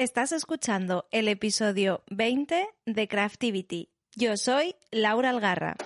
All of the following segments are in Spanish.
Estás escuchando el episodio 20 de Craftivity. Yo soy Laura Algarra.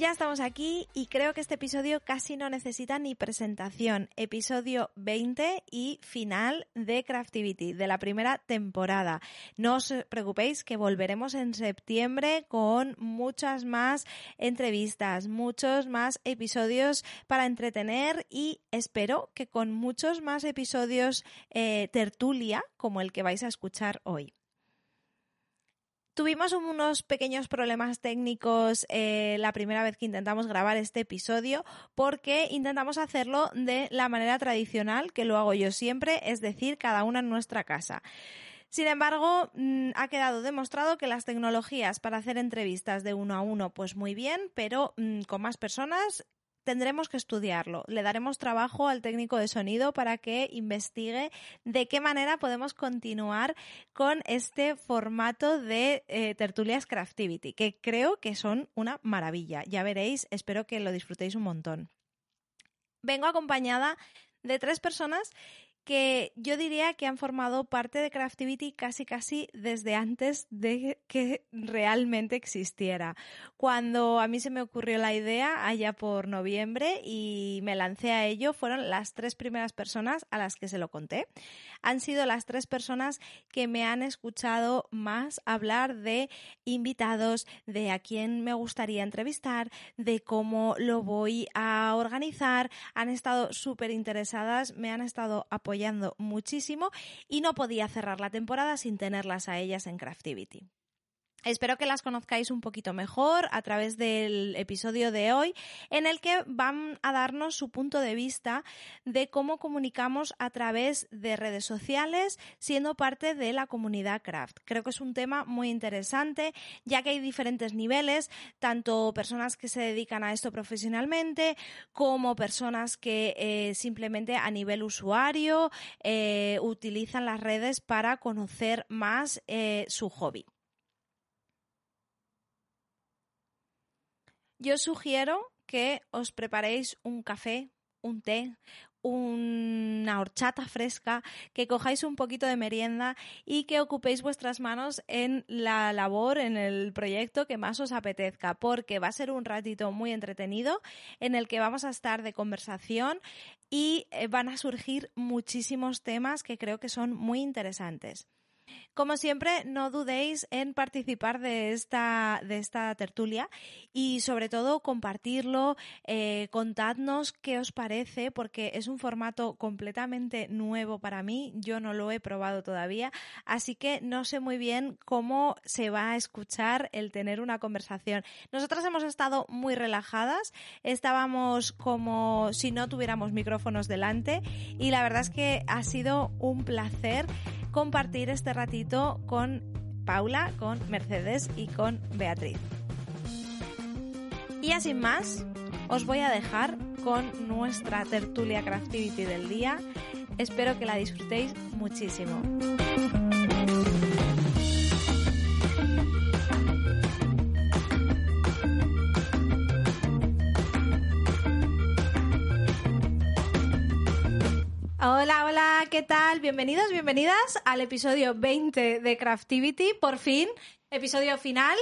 Ya estamos aquí y creo que este episodio casi no necesita ni presentación. Episodio 20 y final de Craftivity, de la primera temporada. No os preocupéis que volveremos en septiembre con muchas más entrevistas, muchos más episodios para entretener y espero que con muchos más episodios eh, tertulia como el que vais a escuchar hoy. Tuvimos unos pequeños problemas técnicos eh, la primera vez que intentamos grabar este episodio porque intentamos hacerlo de la manera tradicional que lo hago yo siempre, es decir, cada una en nuestra casa. Sin embargo, mm, ha quedado demostrado que las tecnologías para hacer entrevistas de uno a uno, pues muy bien, pero mm, con más personas tendremos que estudiarlo. Le daremos trabajo al técnico de sonido para que investigue de qué manera podemos continuar con este formato de eh, tertulias Craftivity, que creo que son una maravilla. Ya veréis, espero que lo disfrutéis un montón. Vengo acompañada de tres personas que yo diría que han formado parte de Craftivity casi casi desde antes de que realmente existiera. Cuando a mí se me ocurrió la idea allá por noviembre y me lancé a ello, fueron las tres primeras personas a las que se lo conté. Han sido las tres personas que me han escuchado más hablar de invitados, de a quién me gustaría entrevistar, de cómo lo voy a organizar. Han estado súper interesadas, me han estado apoyando apoyando muchísimo y no podía cerrar la temporada sin tenerlas a ellas en Craftivity. Espero que las conozcáis un poquito mejor a través del episodio de hoy, en el que van a darnos su punto de vista de cómo comunicamos a través de redes sociales, siendo parte de la comunidad craft. Creo que es un tema muy interesante, ya que hay diferentes niveles, tanto personas que se dedican a esto profesionalmente, como personas que eh, simplemente a nivel usuario eh, utilizan las redes para conocer más eh, su hobby. Yo sugiero que os preparéis un café, un té, una horchata fresca, que cojáis un poquito de merienda y que ocupéis vuestras manos en la labor, en el proyecto que más os apetezca, porque va a ser un ratito muy entretenido en el que vamos a estar de conversación y eh, van a surgir muchísimos temas que creo que son muy interesantes. Como siempre, no dudéis en participar de esta, de esta tertulia y sobre todo compartirlo, eh, contadnos qué os parece, porque es un formato completamente nuevo para mí, yo no lo he probado todavía, así que no sé muy bien cómo se va a escuchar el tener una conversación. Nosotras hemos estado muy relajadas, estábamos como si no tuviéramos micrófonos delante y la verdad es que ha sido un placer compartir este ratito con Paula, con Mercedes y con Beatriz. Y así más, os voy a dejar con nuestra tertulia Craftivity del día. Espero que la disfrutéis muchísimo. Hola, hola, ¿qué tal? Bienvenidos, bienvenidas al episodio 20 de Craftivity, por fin, episodio final.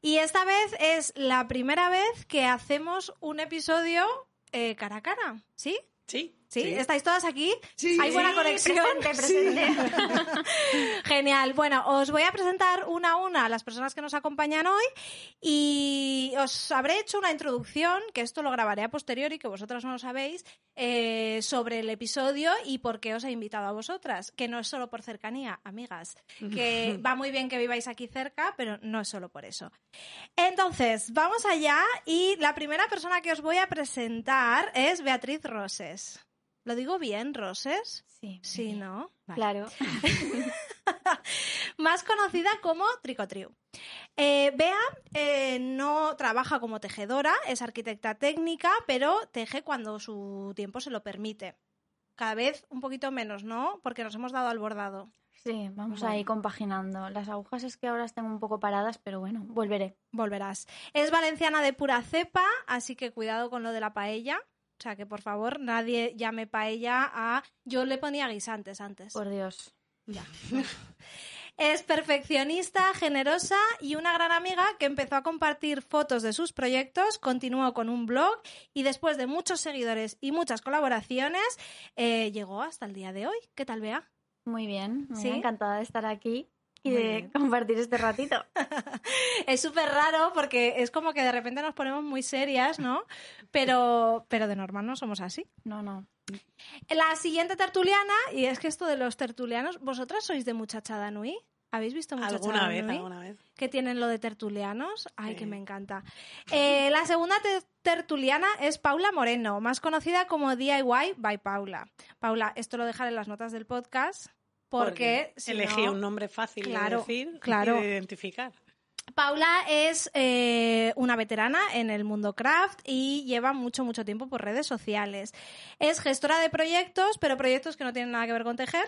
Y esta vez es la primera vez que hacemos un episodio eh, cara a cara, ¿sí? Sí. ¿Sí? ¿Estáis todas aquí? Sí. ¿Hay buena conexión? Presente, presente. Genial. Bueno, os voy a presentar una a una a las personas que nos acompañan hoy y os habré hecho una introducción, que esto lo grabaré a posteriori, que vosotras no lo sabéis, eh, sobre el episodio y por qué os he invitado a vosotras, que no es solo por cercanía, amigas, que va muy bien que viváis aquí cerca, pero no es solo por eso. Entonces, vamos allá y la primera persona que os voy a presentar es Beatriz Roses. ¿Lo digo bien, Roses? Sí. Sí, ¿no? Vale. Claro. Más conocida como Tricotriu. Eh, Bea eh, no trabaja como tejedora, es arquitecta técnica, pero teje cuando su tiempo se lo permite. Cada vez un poquito menos, ¿no? Porque nos hemos dado al bordado. Sí, vamos Bueno. ahí compaginando. Las agujas es que ahora las tengo un poco paradas, pero bueno, volveré. Volverás. Es valenciana de pura cepa, así que cuidado con lo de la paella. O sea, que por favor nadie llame paella a... Yo le ponía guisantes antes. Por Dios. Ya. Es perfeccionista, generosa y una gran amiga que empezó a compartir fotos de sus proyectos, continuó con un blog y después de muchos seguidores y muchas colaboraciones, eh, llegó hasta el día de hoy. ¿Qué tal, Bea? Muy bien, muy ¿Sí? encantada de estar aquí y de compartir este ratito. Es súper raro porque es como que de repente nos ponemos muy serias, ¿no? Pero, pero de normal no somos así. No, no. La siguiente tertuliana, y es que esto de los tertulianos, ¿vosotras sois de Muchachada Nui? ¿Habéis visto Muchachada Alguna vez, alguna vez. que tienen lo de tertulianos. Ay, que me encanta. Eh, la segunda te- tertuliana es Paula Moreno, más conocida como DIY by Paula. Paula, esto lo dejaré en las notas del podcast porque, si elegí no- un nombre fácil Claro, de decir claro. y de identificar. Paula es eh, una veterana en el mundo craft y lleva mucho, mucho tiempo por redes sociales. Es gestora de proyectos, pero proyectos que no tienen nada que ver con tejer.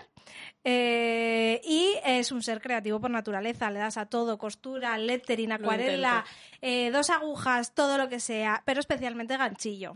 Eh, y es un ser creativo por naturaleza. Le das a todo, costura, lettering, acuarela, eh, dos agujas, todo lo que sea, pero especialmente ganchillo.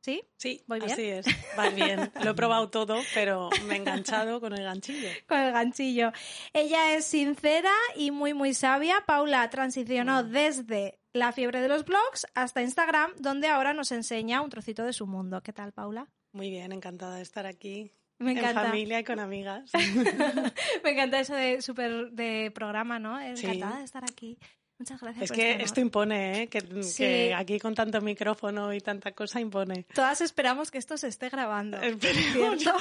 ¿Sí? Sí, ¿Voy bien? así es. Va bien. Lo he probado todo, pero me he enganchado con el ganchillo. Con el ganchillo. Ella es sincera y muy, muy sabia. Paula transicionó Mm. desde la fiebre de los blogs hasta Instagram, donde ahora nos enseña un trocito de su mundo. ¿Qué tal, Paula? Muy bien, encantada de estar aquí. Me En encanta. familia y con amigas. Me encanta eso de super de programa, ¿no? Sí. Encantada de estar aquí. Muchas gracias. Es por que este esto impone, ¿eh? Que, Sí. que aquí con tanto micrófono y tanta cosa impone. Todas esperamos que esto se esté grabando. Esperemos. ¿Cierto?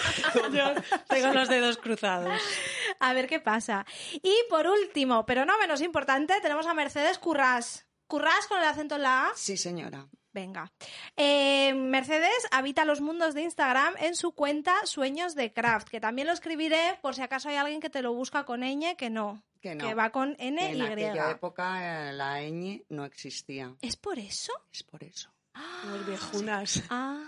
Yo tengo los dedos cruzados. A ver qué pasa. Y por último, pero no menos importante, tenemos a Mercedes Currás. Currás con el acento en la A. Sí, señora. Venga. Eh, Mercedes habita los mundos de Instagram en su cuenta Sueños de Craft, que también lo escribiré por si acaso hay alguien que te lo busca con ñ, que no, Que no. que va con N Que en y. aquella época eh, la ñ no existía. ¿Es por eso? Es por eso. Los viejunas. Ah.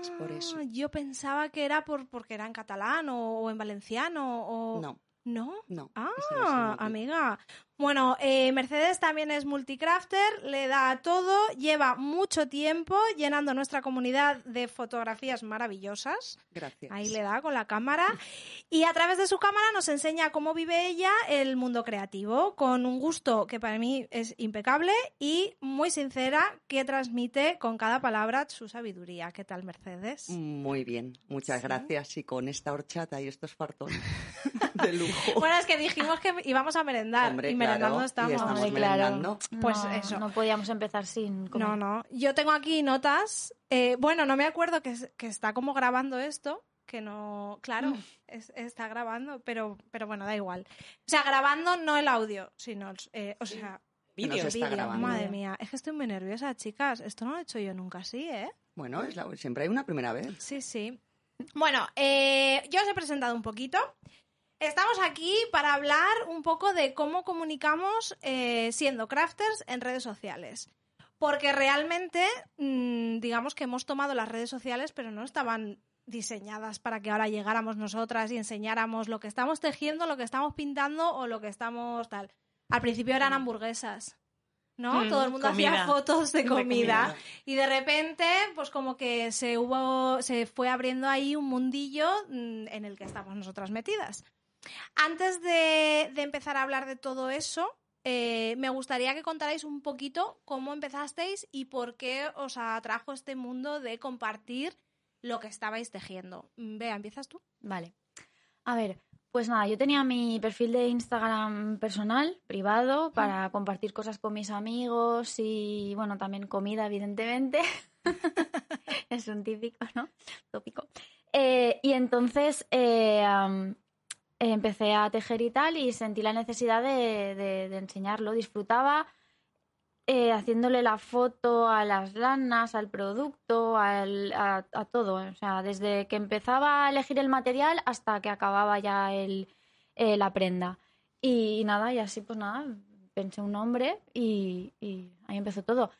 Es por eso. Yo pensaba que era por porque era en catalán o, o en valenciano o No, ¿No? no. Ah, amiga. Bueno, eh, Mercedes también es multicrafter, le da a todo, lleva mucho tiempo llenando nuestra comunidad de fotografías maravillosas. Gracias. Ahí le da con la cámara. Y a través de su cámara nos enseña cómo vive ella el mundo creativo, con un gusto que para mí es impecable y muy sincera, que transmite con cada palabra su sabiduría. ¿Qué tal, Mercedes? Muy bien, muchas Sí. gracias. Y con esta horchata y estos fartones de lujo. Bueno, es que dijimos que íbamos a merendar Hombre, y claro, merendando y estamos. estamos Hombre, claro. merendando. Pues No, eso. No podíamos empezar sin comer. No, no. Yo tengo aquí notas. eh, bueno, no me acuerdo que, que está como grabando esto. Que no. Claro, Mm. es- está grabando, pero, pero bueno, da igual. O sea, grabando no el audio, sino. el- eh, o sea, vídeo. Madre mía, es que estoy muy nerviosa, chicas. Esto no lo he hecho yo nunca así, ¿eh? Bueno, es la- siempre hay una primera vez. Sí, sí. Bueno, eh, yo os he presentado un poquito. Estamos aquí para hablar un poco de cómo comunicamos eh, siendo crafters en redes sociales. Porque realmente, mm, digamos que hemos tomado las redes sociales, pero no estaban diseñadas para que ahora llegáramos nosotras y enseñáramos lo que estamos tejiendo, lo que estamos pintando o lo que estamos tal. Al principio eran hamburguesas, ¿no? Mm, Todo el mundo hacía comida. fotos de De comida. comida. Y de repente, pues como que se hubo, se fue abriendo ahí un mundillo mm, en el que estamos nosotras metidas. Antes de, de empezar a hablar de todo eso, eh, me gustaría que contarais un poquito cómo empezasteis y por qué os atrajo este mundo de compartir lo que estabais tejiendo. Vea, ¿empiezas tú? Vale. A ver, pues nada, yo tenía mi perfil de Instagram personal, privado, para compartir cosas con mis amigos y, bueno, también comida, evidentemente. es un típico, ¿no? Tópico. Eh, y entonces eh, empecé a tejer y tal y sentí la necesidad de, de- de enseñarlo. Disfrutaba eh, haciéndole la foto a las lanas, al producto, al- a, a todo. O sea, desde que empezaba a elegir el material hasta que acababa ya el, eh, la prenda. Y, nada, y así pues nada, pensé un nombre y, y ahí empezó todo.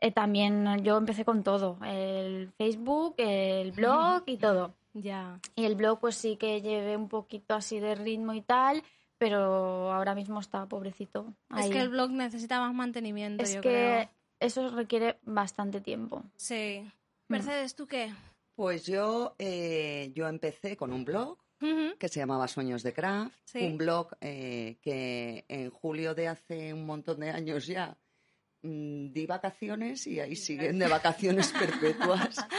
Eh, también yo empecé con todo, el Facebook, el blog y todo. Ya. Y el blog pues sí que llevé un poquito así de ritmo y tal, pero ahora mismo está pobrecito. Es ahí. que el blog necesita más mantenimiento, Es yo que creo. eso requiere bastante tiempo. Sí. Mm. Mercedes, ¿tú qué? Pues yo, eh, yo empecé con un blog Ujú. que se llamaba Sueños de Craft, Sí. un blog eh, que en julio de hace un montón de años ya mm, di vacaciones y ahí siguen de vacaciones perpetuas.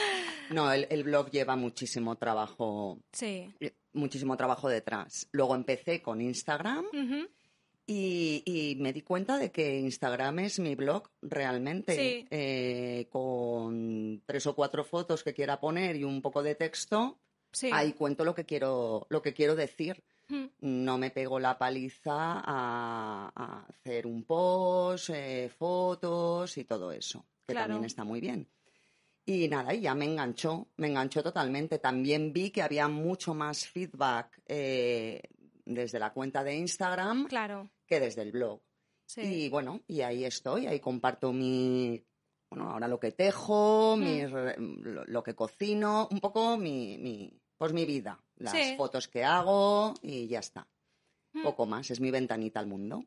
No, el, el blog lleva muchísimo trabajo, Sí. eh, muchísimo trabajo detrás. Luego empecé con Instagram y, y me di cuenta de que Instagram es mi blog realmente, Sí. Eh, con tres o cuatro fotos que quiera poner y un poco de texto. Sí. Ahí cuento lo que quiero, lo que quiero decir. No me pego la paliza a, a hacer un post, eh, fotos y todo eso, que Claro. también está muy bien. Y nada, y ya me enganchó, me enganchó totalmente. También vi que había mucho más feedback eh, desde la cuenta de Instagram Claro. que desde el blog. Sí. Y bueno, y ahí estoy, ahí comparto mi, bueno, ahora lo que tejo, Mm. mis re- lo, lo que cocino, un poco mi, mi, pues mi vida, las Sí. fotos que hago y ya está. Mm. Poco más, es mi ventanita al mundo.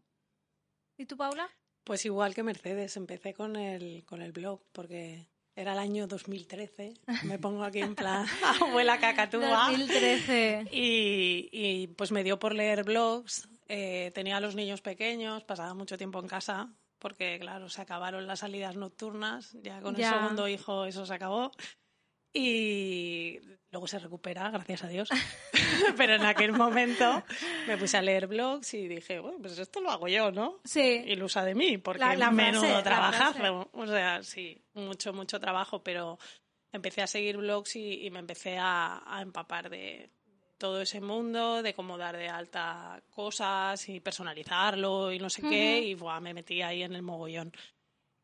¿Y tú, Paula? Pues igual que Mercedes, empecé con el, con el blog porque era el año 2013. Me pongo aquí en plan abuela cacatúa. 2013. Y, y, pues me dio por leer blogs. eh, tenía a los niños pequeños, pasaba mucho tiempo en casa porque, claro, se acabaron las salidas nocturnas. Ya con Ya. el segundo hijo eso se acabó. Y luego se recupera, gracias a Dios. Pero en aquel momento me puse a leer blogs y dije, bueno, pues esto lo hago yo, ¿no? Sí. ilusa de mí, porque La- la menudo frase, la. O sea, sí, mucho, mucho trabajo, pero empecé a seguir blogs y, y me empecé a, a empapar de todo ese mundo, de cómo dar de alta cosas y personalizarlo y no sé qué, Ujú. y buah, me metí ahí en el mogollón.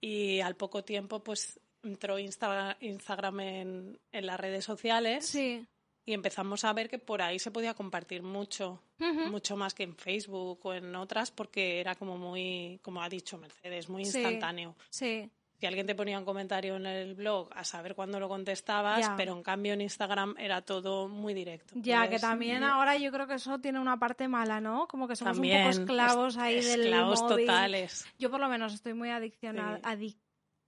Y al poco tiempo, pues entró Insta- Instagram en, en las redes sociales Sí. y empezamos a ver que por ahí se podía compartir mucho mucho más que en Facebook o en otras porque era como muy, como ha dicho Mercedes, muy instantáneo. Sí. Si alguien te ponía un comentario en el blog, a saber cuándo lo contestabas, pero en cambio en Instagram era todo muy directo. Ya, que Puedes- también ahora yo creo que eso tiene una parte mala, ¿no? Como que somos También, un poco esclavos ahí del esclavos móvil. totales. Yo por lo menos estoy muy adiccionada, Sí.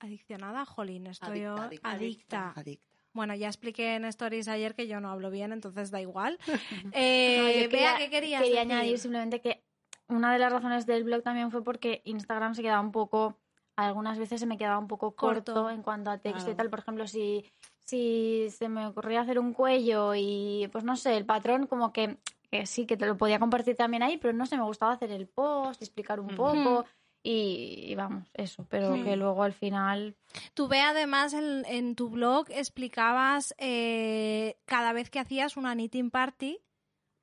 Adiccionada, jolín, estoy yo Adicta, adicta. adicta. Adicta. Bueno, ya expliqué en stories ayer que yo no hablo bien, entonces da igual. No, Eh, Bea, ¿qué querías quería decir? añadir simplemente que una de las razones del blog también fue porque Instagram se quedaba un poco, algunas veces se me quedaba un poco corto, Corto. en cuanto a texto y tal. Por ejemplo, si, si se me ocurría hacer un cuello y, pues no sé, el patrón como que, que sí, que te lo podía compartir también ahí, pero no sé, me gustaba hacer el post, explicar un poco y, y vamos, eso. Pero Sí. que luego al final... Tú ve además en, en tu blog explicabas eh, cada vez que hacías una knitting party.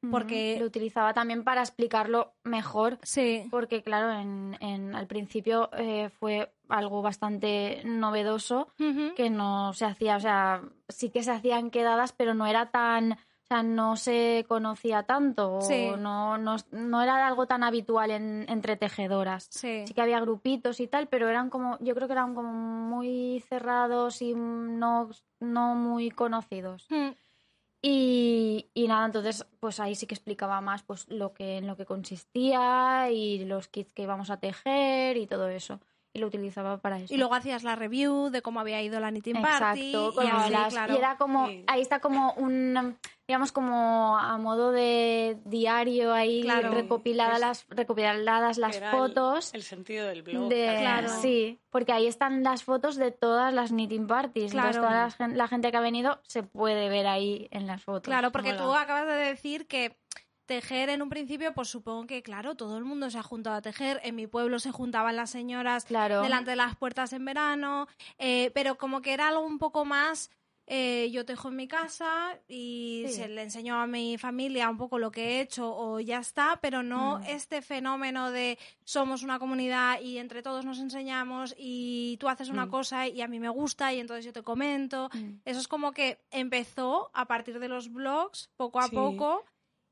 Porque- Lo utilizaba también para explicarlo mejor Sí. porque claro, en, en- al principio eh, fue algo bastante novedoso que no se hacía, o sea, sí que se hacían quedadas, pero no era tan, o sea, no se conocía tanto, o no, no, no era algo tan habitual en- entre tejedoras. Sí. Sí que había grupitos y tal, pero eran como, yo creo que eran como muy cerrados y no, no muy conocidos. Mm. Y, y nada, entonces pues ahí sí que explicaba más pues lo que en lo que consistía y los kits que íbamos a tejer y todo eso. Y lo utilizaba para eso. Y luego hacías la review de cómo había ido la knitting party. Exacto, y con así, las- claro. y era como, Sí. ahí está como un, digamos como a modo de diario ahí Claro. recopiladas Es- las, recopiladas las Era fotos. El, sentido del blog. de, Claro. Sí, porque ahí están las fotos de todas las knitting parties. Entonces, Claro. toda la, gen- la gente que ha venido se puede ver ahí en las fotos. Claro, porque Mola. tú acabas de decir que tejer en un principio, pues supongo que, claro, todo el mundo se ha juntado a tejer. En mi pueblo se juntaban las señoras Claro. delante de las puertas en verano, eh, pero como que era algo un poco más... eh, yo tejo en mi casa y Sí. se le enseño a mi familia un poco lo que he hecho o ya está, pero no Mm. este fenómeno de somos una comunidad y entre todos nos enseñamos y tú haces una Mm. cosa y a mí me gusta y entonces yo te comento. Mm. Eso es como que empezó a partir de los blogs, poco a Sí. poco,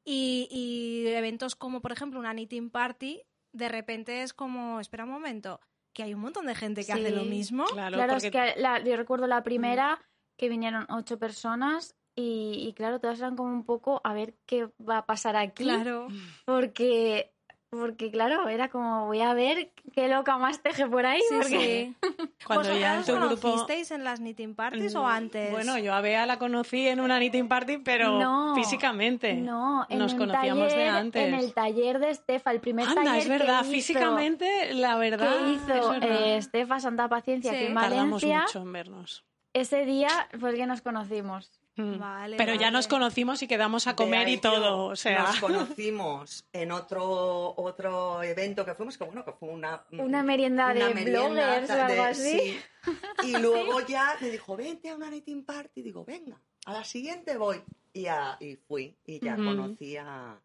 y, y eventos como, por ejemplo, una knitting party, de repente es como, espera un momento, que hay un montón de gente que hace lo mismo. Claro, Claro, porque es que la- yo recuerdo la primera que vinieron ocho personas y, y claro, todas eran como un poco a ver qué va a pasar aquí. Claro. Porque, porque claro, era como voy a ver qué loca más teje por ahí. Sí, porque... sí. Cuando ya en ¿Vosotras tu grupo... conocisteis en las knitting parties o Mm, antes? Bueno, yo a Bea la conocí en una knitting party, pero No, físicamente. No, en Nos conocíamos de taller- antes. En el taller de Estefa, el primer Anda, taller es verdad, que hizo, físicamente, la verdad. que es hizo verdad. eh, Estefa Santa Paciencia Sí. aquí en Tardamos Valencia, mucho en vernos. ese día fue el que nos conocimos. Mm. Vale, Pero ya nos conocimos y quedamos a comer y todo. O sea, Nos conocimos en otro, otro evento que fuimos, que bueno, que fue una... Una merienda de bloggers o algo así. sí. Y luego ya me dijo, vente a una knitting party. Digo, venga, a la siguiente voy. Y, a- y fui, y ya Ujú. conocí a,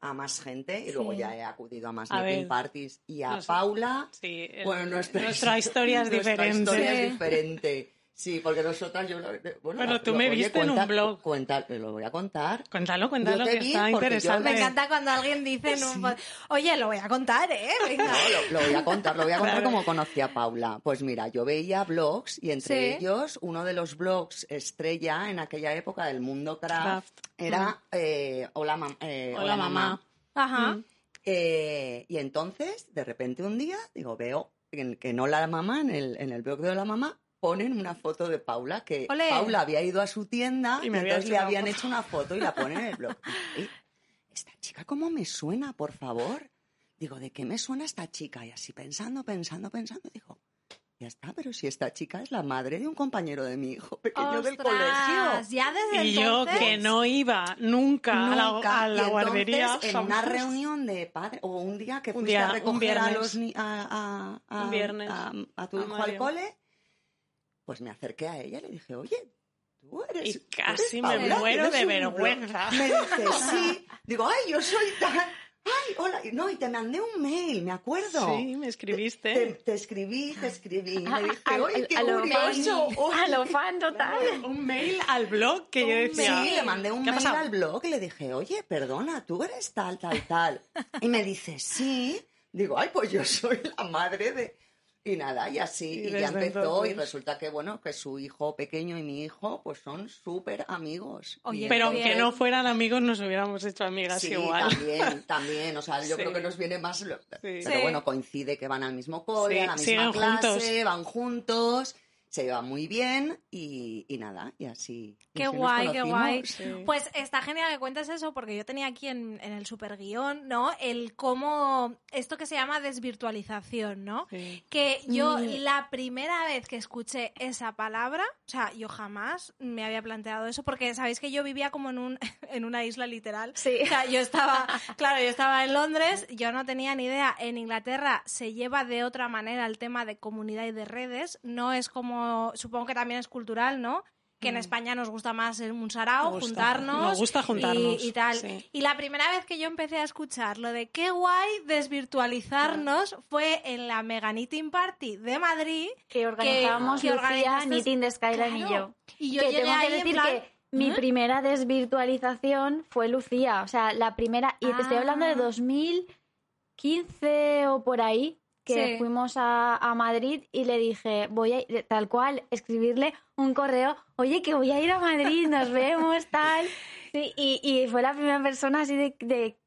a más gente, y luego ya he acudido a más A ver. parties. Y a No. Paula, sí, el- bueno, nuestra, nuestra historia es nuestra diferente. historia Sí. es diferente. Sí, porque nosotras, yo, lo- bueno, Bueno, tú lo- me oye, viste en un blog. cuenta- lo voy a contar. Cuéntalo, cuéntalo, que está yo interesante. Me encanta cuando alguien dice, en un oye, lo voy a contar, ¿eh? Venga. No, lo, lo voy a contar, lo voy a contar Claro. como conocí a Paula. Pues mira, yo veía blogs y entre Sí. ellos uno de los blogs estrella en aquella época del mundo craft, Craft. era eh, Hola, Mam- eh, Hola, mamá. Ajá. Mm. Eh, y entonces, de repente un día, digo, veo en, que no la mamá, en el, en el blog de la mamá, ponen una foto de Paula, que Ole. Paula había ido a su tienda Y me entonces le habían hecho una foto y la ponen en el blog. Y, esta chica, ¿cómo me suena, por favor? Digo, ¿de qué me suena esta chica? Y así pensando, pensando, pensando, digo, ya está, pero si esta chica es la madre de un compañero de mi hijo pequeño del Ostras, colegio. ya desde Y yo entonces... que no iba nunca, a la, Nunca. a la Y entonces, guardería. en una reunión de padre, o un día que Un fuiste día, a recoger a, los a, a- a- Un viernes. a- a tu A hijo al Mario. cole, pues me acerqué a ella y le dije, oye, tú eres. Y casi eres me muero de un blog". vergüenza. Me dice, sí. Digo, ay, yo soy tan. Ay, hola. No, y te mandé un mail, me acuerdo. Sí, me Te, escribiste. te escribí, te escribí. Y A- me dije, a- oye, qué a lo curioso. fan, oye". a lo fan total. Un mail al blog que yo Sí, decía. le mandé un ¿qué ha mail pasado? al blog y le dije, oye, perdona, tú eres tal, tal, tal. Y me dice, sí. Digo, ay, pues yo soy la madre de... Y nada, y así, Y y, ya empezó, y resulta que, bueno, que su hijo pequeño y mi hijo, pues son súper amigos. Oye, Pero aunque no fueran amigos, nos hubiéramos hecho amigas Sí, igual. también, también. O sea, yo Sí. creo que nos viene más. Pero Sí. bueno, coincide que van al mismo cole, Sí, a la misma siguen clase, juntos. van juntos, se llevan muy bien y, y nada, y así. Qué así guay, qué guay. Sí. Pues está genial que cuentes eso, porque yo tenía aquí en, en el super guion, ¿no? El cómo, esto que se llama desvirtualización, ¿no? Sí. Que yo Mm. la primera vez que escuché esa palabra, o sea, yo jamás me había planteado eso, porque sabéis que yo vivía como en, un, en una isla literal. Sí. O sea, yo estaba, claro, yo estaba en Londres, yo no tenía ni idea. En Inglaterra se lleva de otra manera el tema de comunidad y de redes. No es como, supongo que también es cultural, ¿no? Que en España nos gusta más un sarao, gusta. juntarnos. Nos gusta juntarnos, Y, y tal. sí. Y la primera vez que yo empecé a escuchar lo de qué guay desvirtualizarnos fue en la Mega Knitting Party de Madrid. Que organizábamos que Lucía, Knitting de Skyline y yo. Y yo que llegué tengo que decir plan, que mi ¿eh? primera desvirtualización fue Lucía. O sea, la primera. Y te estoy hablando de Ah. 2015 o por ahí. Que Sí. fuimos a, a Madrid y le dije, voy a ir- tal cual, escribirle un correo, oye, que voy a ir a Madrid, nos vemos, tal. Sí, y, y fue la primera persona así de, de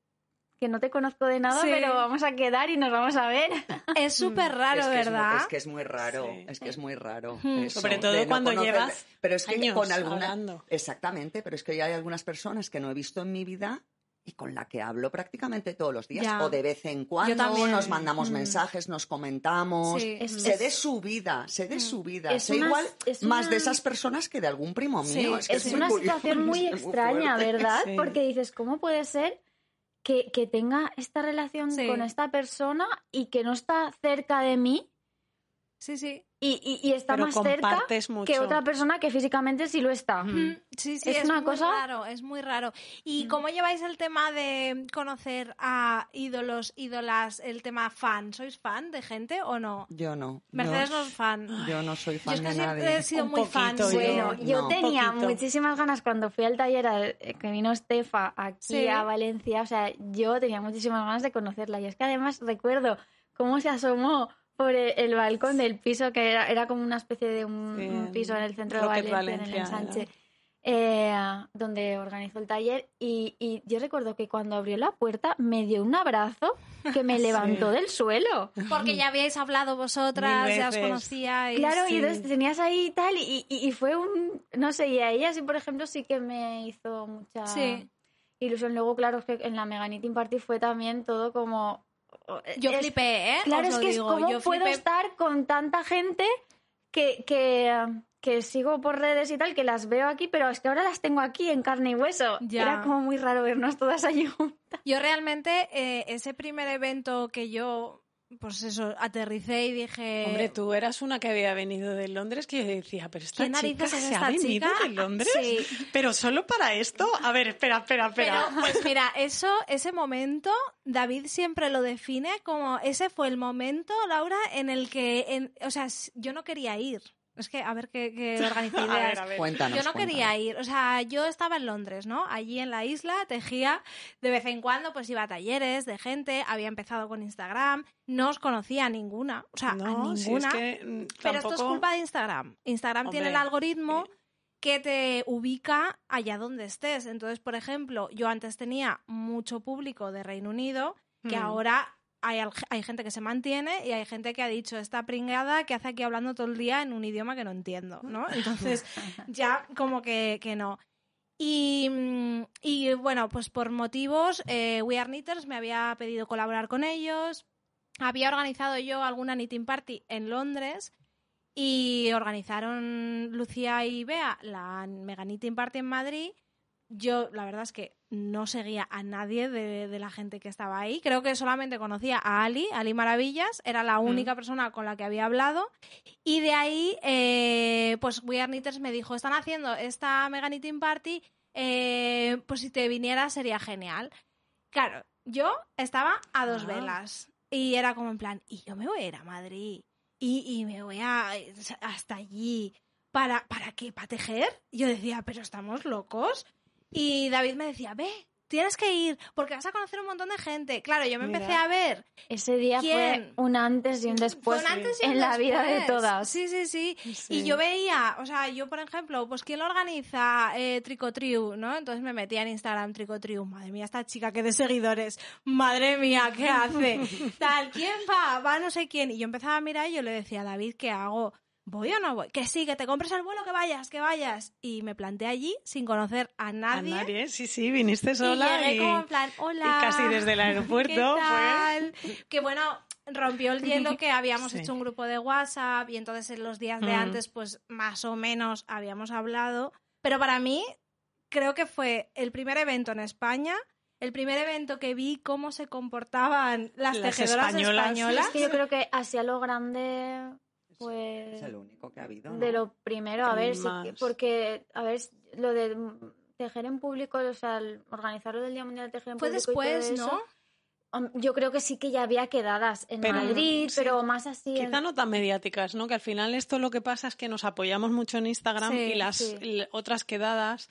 que no te conozco de nada, Sí. pero vamos a quedar y nos vamos a ver. Es súper raro, es que ¿verdad? Es, que es muy raro, Sí. es que es muy raro. Eso, Sobre todo no cuando conocer- llevas pero es que años con alguna, hablando. Exactamente, pero es que ya hay algunas personas que no he visto en mi vida y con la que hablo prácticamente todos los días Ya. o de vez en cuando también. nos mandamos Mm. mensajes, nos comentamos, Sí. Es- sé es- de su vida, sé de su vida, Es sé una- igual es más una- de esas personas que de algún primo Sí, mío. es que es, muy una situación muy extraña. ¿verdad? Sí. Porque dices, ¿cómo puede ser que, que tenga esta relación Sí. con esta persona y que no está cerca de mí Sí, sí. y, y- y está Pero más cerca mucho. que otra persona que físicamente sí lo está? Mm, Sí, sí, Es es, una muy cosa- raro, es muy raro. ¿Y cómo lleváis el tema de conocer a ídolos, ídolas, el tema fan? ¿Sois fan de gente o no? Yo no. Mercedes yo, no es fan. yo no soy Yo fan es que de siempre nadie. he sido Un muy fan. poquito. Bueno, yo- yo no. tenía Poquito. muchísimas ganas cuando fui al taller al- eh, que vino Estefa aquí Sí. a Valencia, o sea, yo tenía muchísimas ganas de conocerla y es que además recuerdo cómo se asomó por el, el balcón del piso, que era, era como una especie de un, Sí, un piso en el centro de Valencia, en el ensanche. eh, donde organizó el taller y, y yo recuerdo que cuando abrió la puerta me dio un abrazo que me levantó del suelo. Porque ya habíais hablado vosotras, ya os conocíais. Claro, sí. y entonces tenías ahí y tal, y, y, y fue un, no sé, y a ella sí, por ejemplo, sí que me hizo mucha Sí. ilusión. Luego, claro, es que en la Mega Knitting Party fue también todo como... Yo es- flipé, ¿eh? Claro, Os es que digo, es como yo puedo estar con tanta gente que, que, que sigo por redes y tal, que las veo aquí, pero es que ahora las tengo aquí en carne y hueso. Ya. Era como muy raro vernos todas allí juntas. Yo realmente, eh, ese primer evento que yo, pues eso, aterricé y dije... Hombre, tú eras una que había venido de Londres que yo decía, pero esta ¿Qué narices chica es se ha venido chica? de Londres. Sí. Pero solo para esto. A ver, espera, espera, Pero, espera. pues mira, eso, ese momento, David siempre lo define como ese fue el momento, Laura, en el que, en- o sea, yo no quería ir. Es que, a ver qué, qué organiza A ideas. ver, a ver. Cuéntanos. Yo no cuéntanos. quería ir, o sea, yo estaba en Londres, ¿no? Allí en la isla tejía, de vez en cuando pues iba a talleres de gente, había empezado con Instagram, no os conocía a ninguna, o sea, a No, si es ninguna. que, Pero esto es culpa de Instagram. Instagram tiene el algoritmo eh. que te ubica allá donde estés. Entonces, por ejemplo, yo antes tenía mucho público de Reino Unido, que Mm. ahora hay, hay gente que se mantiene y hay gente que ha dicho esta pringada que hace aquí hablando todo el día en un idioma que no entiendo, ¿no? Entonces, ya como que, que no. Y, mm, y, bueno, pues por motivos, eh, We Are Knitters me había pedido colaborar con ellos. Había organizado yo alguna knitting party en Londres y organizaron Lucía y Bea la Mega Knitting Party en Madrid. Yo, la verdad es que no seguía a nadie de, de la gente que estaba ahí. Creo que solamente conocía a Ali, Ali Maravillas. Era la única persona con la que había hablado. Y de ahí, eh, pues We Are Knitters me dijo, están haciendo esta Mega Knitting Party, eh, pues si te viniera sería genial. Claro, yo estaba a dos Ah. velas. Y era como en plan, y yo me voy a ir a Madrid. Y, y me voy a, hasta allí. ¿Para, ¿Para qué? ¿Para tejer? Yo decía, pero estamos locos. Y David me decía, ve, tienes que ir, porque vas a conocer un montón de gente. Claro, yo me empecé a ver Ese día ¿Quién? fue un antes y un después un antes y un en la vida de todas. Sí, sí, sí, Sí. Y yo veía, o sea, yo por ejemplo, pues ¿quién lo organiza? Eh, Tricotriu, ¿no? Entonces me metía en Instagram Tricotriu. Madre mía, esta chica que de seguidores. Madre mía, ¿qué hace? Tal, ¿quién va? Va no sé quién. Y yo empezaba a mirar y yo le decía a David, ¿qué hago? ¿Voy o no voy? Que sí, que te compres el vuelo, que vayas, que vayas. Y me planté allí sin conocer a A nadie. nadie, sí, sí, viniste Y sola llegué y, como en plan, hola. y casi desde el aeropuerto. ¿Qué fue- tal? Que bueno, rompió el hielo que habíamos Sí. hecho un grupo de WhatsApp y entonces en los días de Mm. antes, pues más o menos habíamos hablado. Pero para mí, creo que fue el primer evento en España. El primer evento que vi cómo se comportaban las, Las tejedoras españolas. españolas. Es que yo creo que hacia lo grande pues Es el único que ha habido. ¿no? de lo primero, a ver, sí porque, a ver, lo de tejer en público, o sea, organizarlo del Día Mundial de Tejer en Fue Público y todo después, eso, ¿no? Yo creo que sí que ya había quedadas en Pero, Madrid, sí. pero más así. en- Quizá no tan mediáticas, ¿no? Que al final esto lo que pasa es que nos apoyamos mucho en Instagram Sí, y las sí. otras quedadas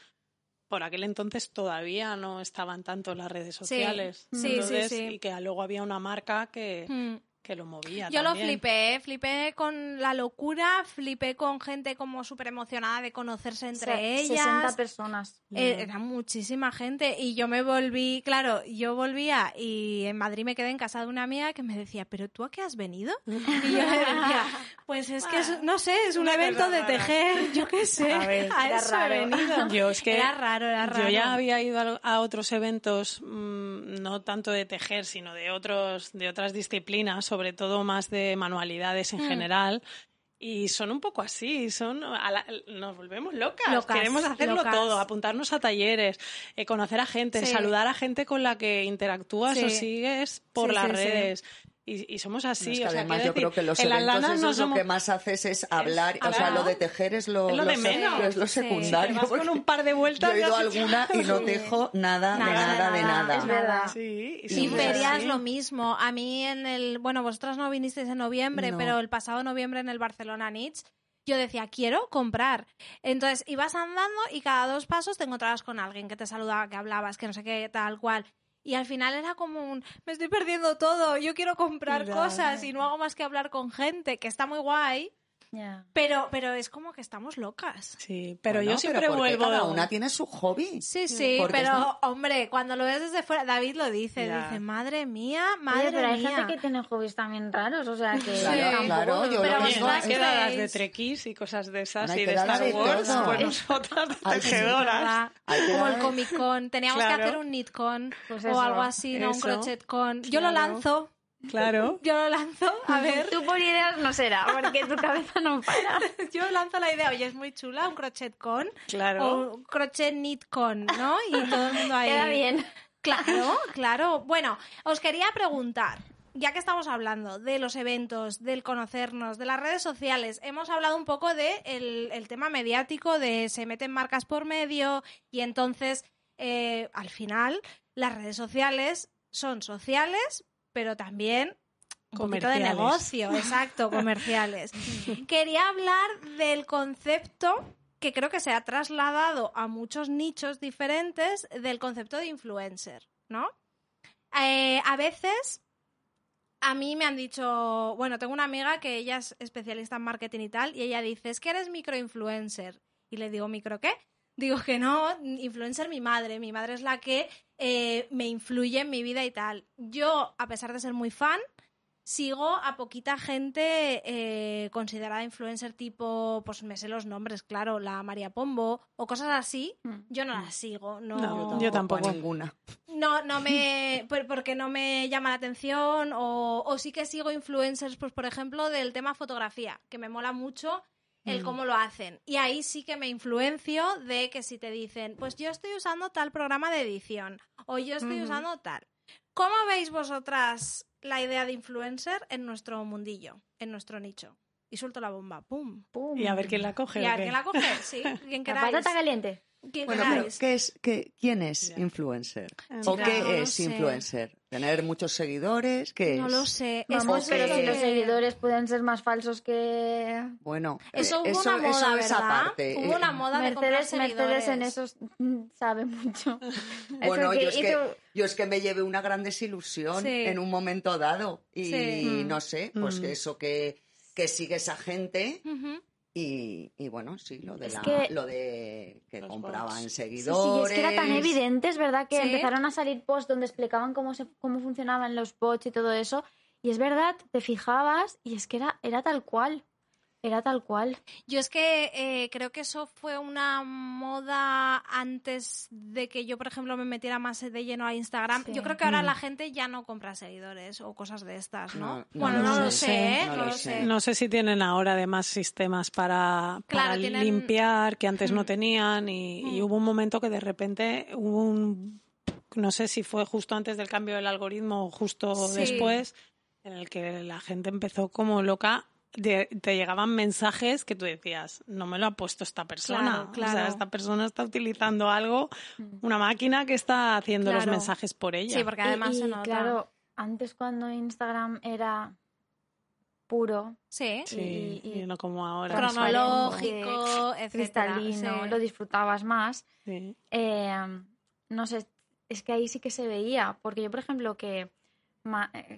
por aquel entonces todavía no estaban tanto en las redes sociales. sí, sí, Entonces, sí. Y que luego había una marca que, Mm. Que lo movía. Yo lo flipé, flipé con la locura, flipé con gente como súper emocionada de conocerse entre se- ellas. 60 personas. Eh, era muchísima gente y yo me volví, claro, yo volvía y en Madrid me quedé en casa de una amiga que me decía, ¿pero tú a qué has venido? Y yo le decía, pues es que, es- no sé, es un evento de tejer, yo qué sé, A ver, a era eso raro. he venido. Yo es que Era raro, era raro. Yo ya había ido a, a otros eventos, mm, no tanto de tejer, sino de otros, de otras disciplinas, sobre todo más de manualidades en Mm. general. Y son un poco así, son a la- nos volvemos locas. Locas, Queremos hacerlo locas. todo, apuntarnos a talleres, eh, conocer a gente, Sí. saludar a gente con la que interactúas o sigues por Sí, las redes. Y, y somos así. No, es que o sea, además yo creo que los eventos no es lo somos- que más haces es hablar, o sea, lo de tejer es lo, Es lo de se- menos. es lo Sí. secundario. Vas con un par de vueltas Yo he ido a alguna y no tejo nada, de Nada, nada, de nada. Sí, y Sí, somos ferias lo mismo. A mí en el, bueno, vosotras no vinisteis en noviembre, No. pero el pasado noviembre en el Barcelona Knits, yo decía, quiero comprar. Entonces ibas andando y cada dos pasos te encontrabas con alguien que te saludaba, que hablabas, que no sé qué, tal cual. Y al final era como un, me estoy perdiendo todo, yo quiero comprar cosas y no hago más que hablar con gente, que está muy guay. Pero, pero es como que estamos locas. Sí, pero Bueno, yo siempre porque vuelvo. Cada una tiene su hobby. Sí, sí, Porque pero es hombre, cuando lo ves desde fuera, David lo dice, Ya. dice, madre mía, Oye, madre pero hay mía. gente que tiene hobbies también raros, o sea que Claro, tampoco- claro, yo Pero lo vosotras hay quedadas de trequis y cosas de esas hay y de Star de Wars, todo. pues nosotras de Ay, sí, tejedoras. que Como el Comic Con. Teníamos que hacer un Knitcon Pues o eso, algo así, ¿no? Un crochet con. Yo lo lanzo. Claro. Yo lo lanzo. A ver. Tú por ideas no será, porque tu cabeza no para. Yo lanzo la idea. Oye, es muy chula. Un crochet con. Claro. O un crochet knit con, ¿no? Y todo el mundo ahí. Queda bien. Claro, claro. Bueno, os quería preguntar, ya que estamos hablando de los eventos, del conocernos, de las redes sociales, hemos hablado un poco de el, el tema mediático, de se meten marcas por medio y entonces, eh, al final, las redes sociales son sociales, pero también un poquito de negocio, exacto, comerciales. Quería hablar del concepto que creo que se ha trasladado a muchos nichos diferentes del concepto de influencer, ¿no? Eh, a veces a mí me han dicho, bueno, tengo una amiga que ella es especialista en marketing y tal, y ella dice, es que eres microinfluencer. Y le digo, ¿micro qué? Digo que no, influencer mi madre. Mi madre es la que eh, me influye en mi vida y tal. Yo, a pesar de ser muy fan, sigo a poquita gente eh, considerada influencer tipo, pues me sé los nombres, claro, la María Pombo o cosas así. Mm. Yo no las sigo, no. No, yo tampoco. ninguna. No, no me. por- porque no me llama la atención. O, o sí que sigo influencers, pues por ejemplo, del tema fotografía, que me mola mucho el Mm. cómo lo hacen. Y ahí sí que me influencio de que si te dicen, pues yo estoy usando tal programa de edición, o yo estoy usando tal. ¿Cómo veis vosotras la idea de influencer en nuestro mundillo, en nuestro nicho? Y suelto la bomba, ¡pum! Pum. Y a ver quién la coge. Y ¿o a qué? quién la coge, sí, quien La patata caliente. Bueno, pero. ¿qué es, qué, ¿quién es influencer? Ah, ¿O qué no es sé. influencer? ¿Tener muchos seguidores? ¿Qué No es? lo sé. Es Vamos, que pero si los seguidores pueden ser más falsos que... Bueno, Eso eh, hubo una moda, eso es ¿verdad? aparte. Hubo una moda de Mercedes, Mercedes en eso mm, sabe mucho. Bueno, yo es, que, hizo- yo es que me llevé una gran desilusión Sí. en un momento dado. Y Sí. Mm. no sé, pues Mm. que eso que, que sigue esa gente. Y, y bueno, sí, lo de, la, que- lo de que compraban bots. Sí, sí, seguidores. es que era tan evidente, es verdad que Sí. empezaron a salir posts donde explicaban cómo, se, cómo funcionaban los bots y todo eso. Y es verdad, te fijabas y es que era, era tal cual. Era tal cual. Yo es que eh, creo que eso fue una moda antes de que yo, por ejemplo, me metiera más de lleno a Instagram. Sí. Yo creo que ahora Mm. la gente ya no compra seguidores o cosas de estas, ¿no? No, no bueno, no lo sé. sé, ¿eh? No No, lo lo sé. sé. No sé si tienen ahora además sistemas para, Claro, para tienen- limpiar que antes no tenían y, y Mm. hubo un momento que de repente hubo un no sé si fue justo antes del cambio del algoritmo o justo Sí. después en el que la gente empezó como loca te llegaban mensajes que tú decías no me lo ha puesto esta persona Claro, claro. o sea esta persona está utilizando algo una máquina que está haciendo los mensajes por ella Sí, porque además y, se nota. claro, antes cuando Instagram era puro, Sí. sí y- y- y no como ahora Cronológico, cristalino, sí. lo disfrutabas más. Sí. Eh, no sé, es que ahí sí que se veía, porque yo, por ejemplo, que,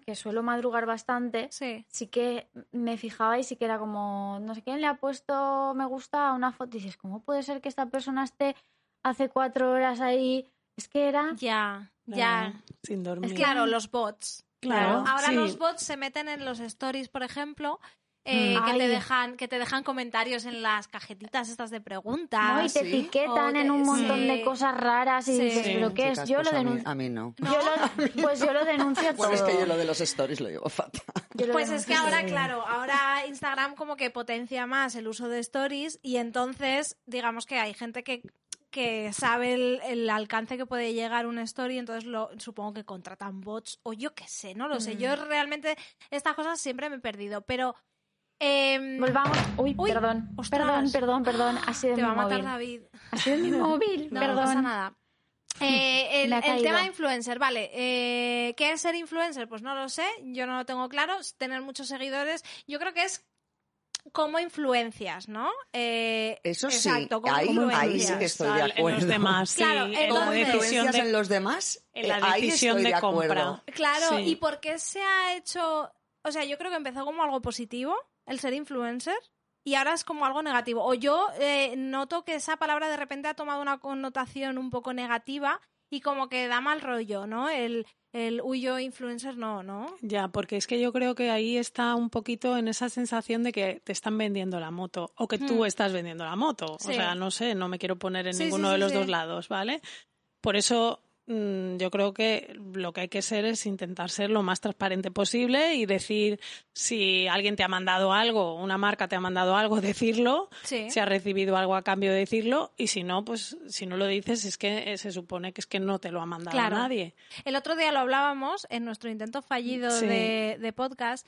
que suelo madrugar bastante, Sí. sí que me fijaba y sí que era como, no sé quién le ha puesto me gusta a una foto. Y dices, ¿cómo puede ser que esta persona esté hace cuatro horas ahí? Es que era... Ya, ya. Sin dormir Claro, los bots. Claro, Ahora sí. los bots se meten en los stories, por ejemplo, eh, Mm. que, te dejan, que te dejan comentarios en las cajetitas estas de preguntas. ¿no? Y te sí. etiquetan en un montón sí. de cosas raras y Sí. dices, Sí, ¿pero qué Chicas, es? Yo pues lo a mí- denuncio. A mí no. ¿No? Yo lo, pues yo lo denuncio Bueno, es todo. que yo lo de los stories lo llevo fatal. Yo lo Pues es que ahora, todo. claro, ahora Instagram como que potencia más el uso de stories y entonces, digamos que hay gente que, que sabe el, el alcance que puede llegar un story, entonces lo, supongo que contratan bots o yo qué sé, no lo sé. Mm. Yo realmente estas cosas siempre me he perdido, pero... em, Volvamos. Uy, Uy, perdón. ostras. Perdón, perdón, perdón. Ha sido te mi va a matar móvil. David. Ha sido mi móvil. No, perdón. no pasa nada. Eh, el, el tema influencer, vale. Eh, ¿Qué es ser influencer? Pues no lo sé, yo no lo tengo claro. Tener muchos seguidores, yo creo que es como influencias, ¿no? Eh, Eso sí, exacto, como ahí, influencias. ahí sí que estoy de Al- En acuerdo. los demás, sí. Claro, entonces- la Como influencias de, en los demás, en la eh, ahí decisión estoy de de acuerdo. compra. Claro, Sí. ¿y por qué se ha hecho? O sea, yo creo que empezó como algo positivo, el ser influencer, y ahora es como algo negativo. O yo eh, noto que esa palabra de repente ha tomado una connotación un poco negativa y como que da mal rollo, ¿no? El, el huyo influencer no, ¿no? Ya, porque es que yo creo que ahí está un poquito en esa sensación de que te están vendiendo la moto o que tú Hmm. estás vendiendo la moto. Sí. O sea, no sé, no me quiero poner en Sí, ninguno sí, de los dos lados, ¿vale? Por eso yo creo que lo que hay que ser es intentar ser lo más transparente posible y decir si alguien te ha mandado algo, una marca te ha mandado algo, decirlo, Sí. si has recibido algo a cambio de decirlo y si no, pues si no lo dices es que eh, se supone que es que no te lo ha mandado Claro. nadie. El otro día lo hablábamos en nuestro intento fallido Sí. de, de podcast.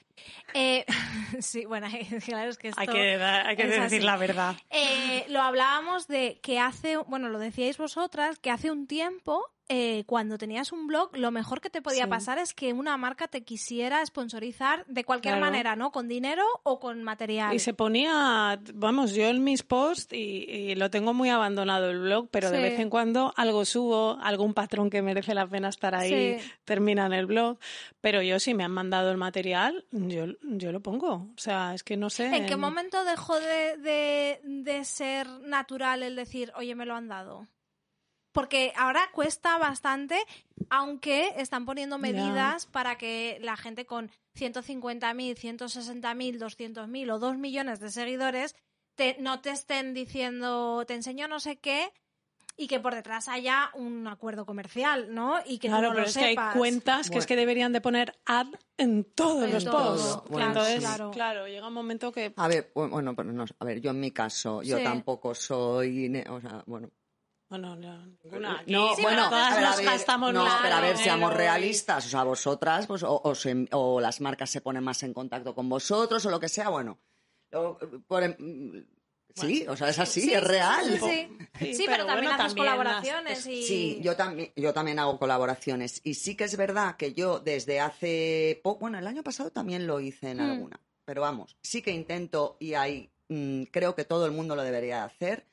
Eh, sí, bueno, claro, es que esto... Hay que, hay que decir así. la verdad. Eh, lo hablábamos de que hace, bueno, lo decíais vosotras, que hace un tiempo, eh, cuando tenías un blog, lo mejor que te podía Sí. pasar es que una marca te quisiera sponsorizar de cualquier Claro. manera, ¿no? Con dinero o con material. Y se ponía, vamos, yo en mis posts, y, y lo tengo muy abandonado el blog, pero de vez en cuando algo subo, algún patrón que merece la pena estar ahí, Sí. termina en el blog. Pero yo, si me han mandado el material, yo, yo lo pongo. O sea, es que no sé. ¿En qué momento dejó de, de- de ser natural el decir, oye, me lo han dado? Porque ahora cuesta bastante, aunque están poniendo medidas para que la gente con 150.000, 160.000, 200.000 o 2 millones de seguidores te, no te estén diciendo, te enseño no sé qué, y que por detrás haya un acuerdo comercial, ¿no? Y que Claro, tú no pero lo es que hay cuentas que es Bueno. que deberían de poner ad en todos En los todo, posts. claro, Entonces, claro. claro, llega un momento que A ver, bu- bueno, pero no, a ver, yo en mi caso, yo Sí. tampoco soy, o sea, bueno, Bueno, no, ninguna aquí. No, Sí, bueno, pero todas a ver, a nos ver, gastamos no, pero a ver, seamos realistas. O sea, vosotras, pues, o, o se- o las marcas se ponen más en contacto con vosotros, o lo que sea, bueno. Lo- por em- sí, o sea, es así, Sí, es sí, real. Sí, sí. Sí, Sí, pero, pero también bueno, haces también las- colaboraciones y... Sí, yo también, yo también hago colaboraciones. Y sí que es verdad que yo desde hace poco, bueno, el año pasado también lo hice en Hmm. alguna. Pero vamos, sí que intento y ahí mm, creo que todo el mundo lo debería hacer.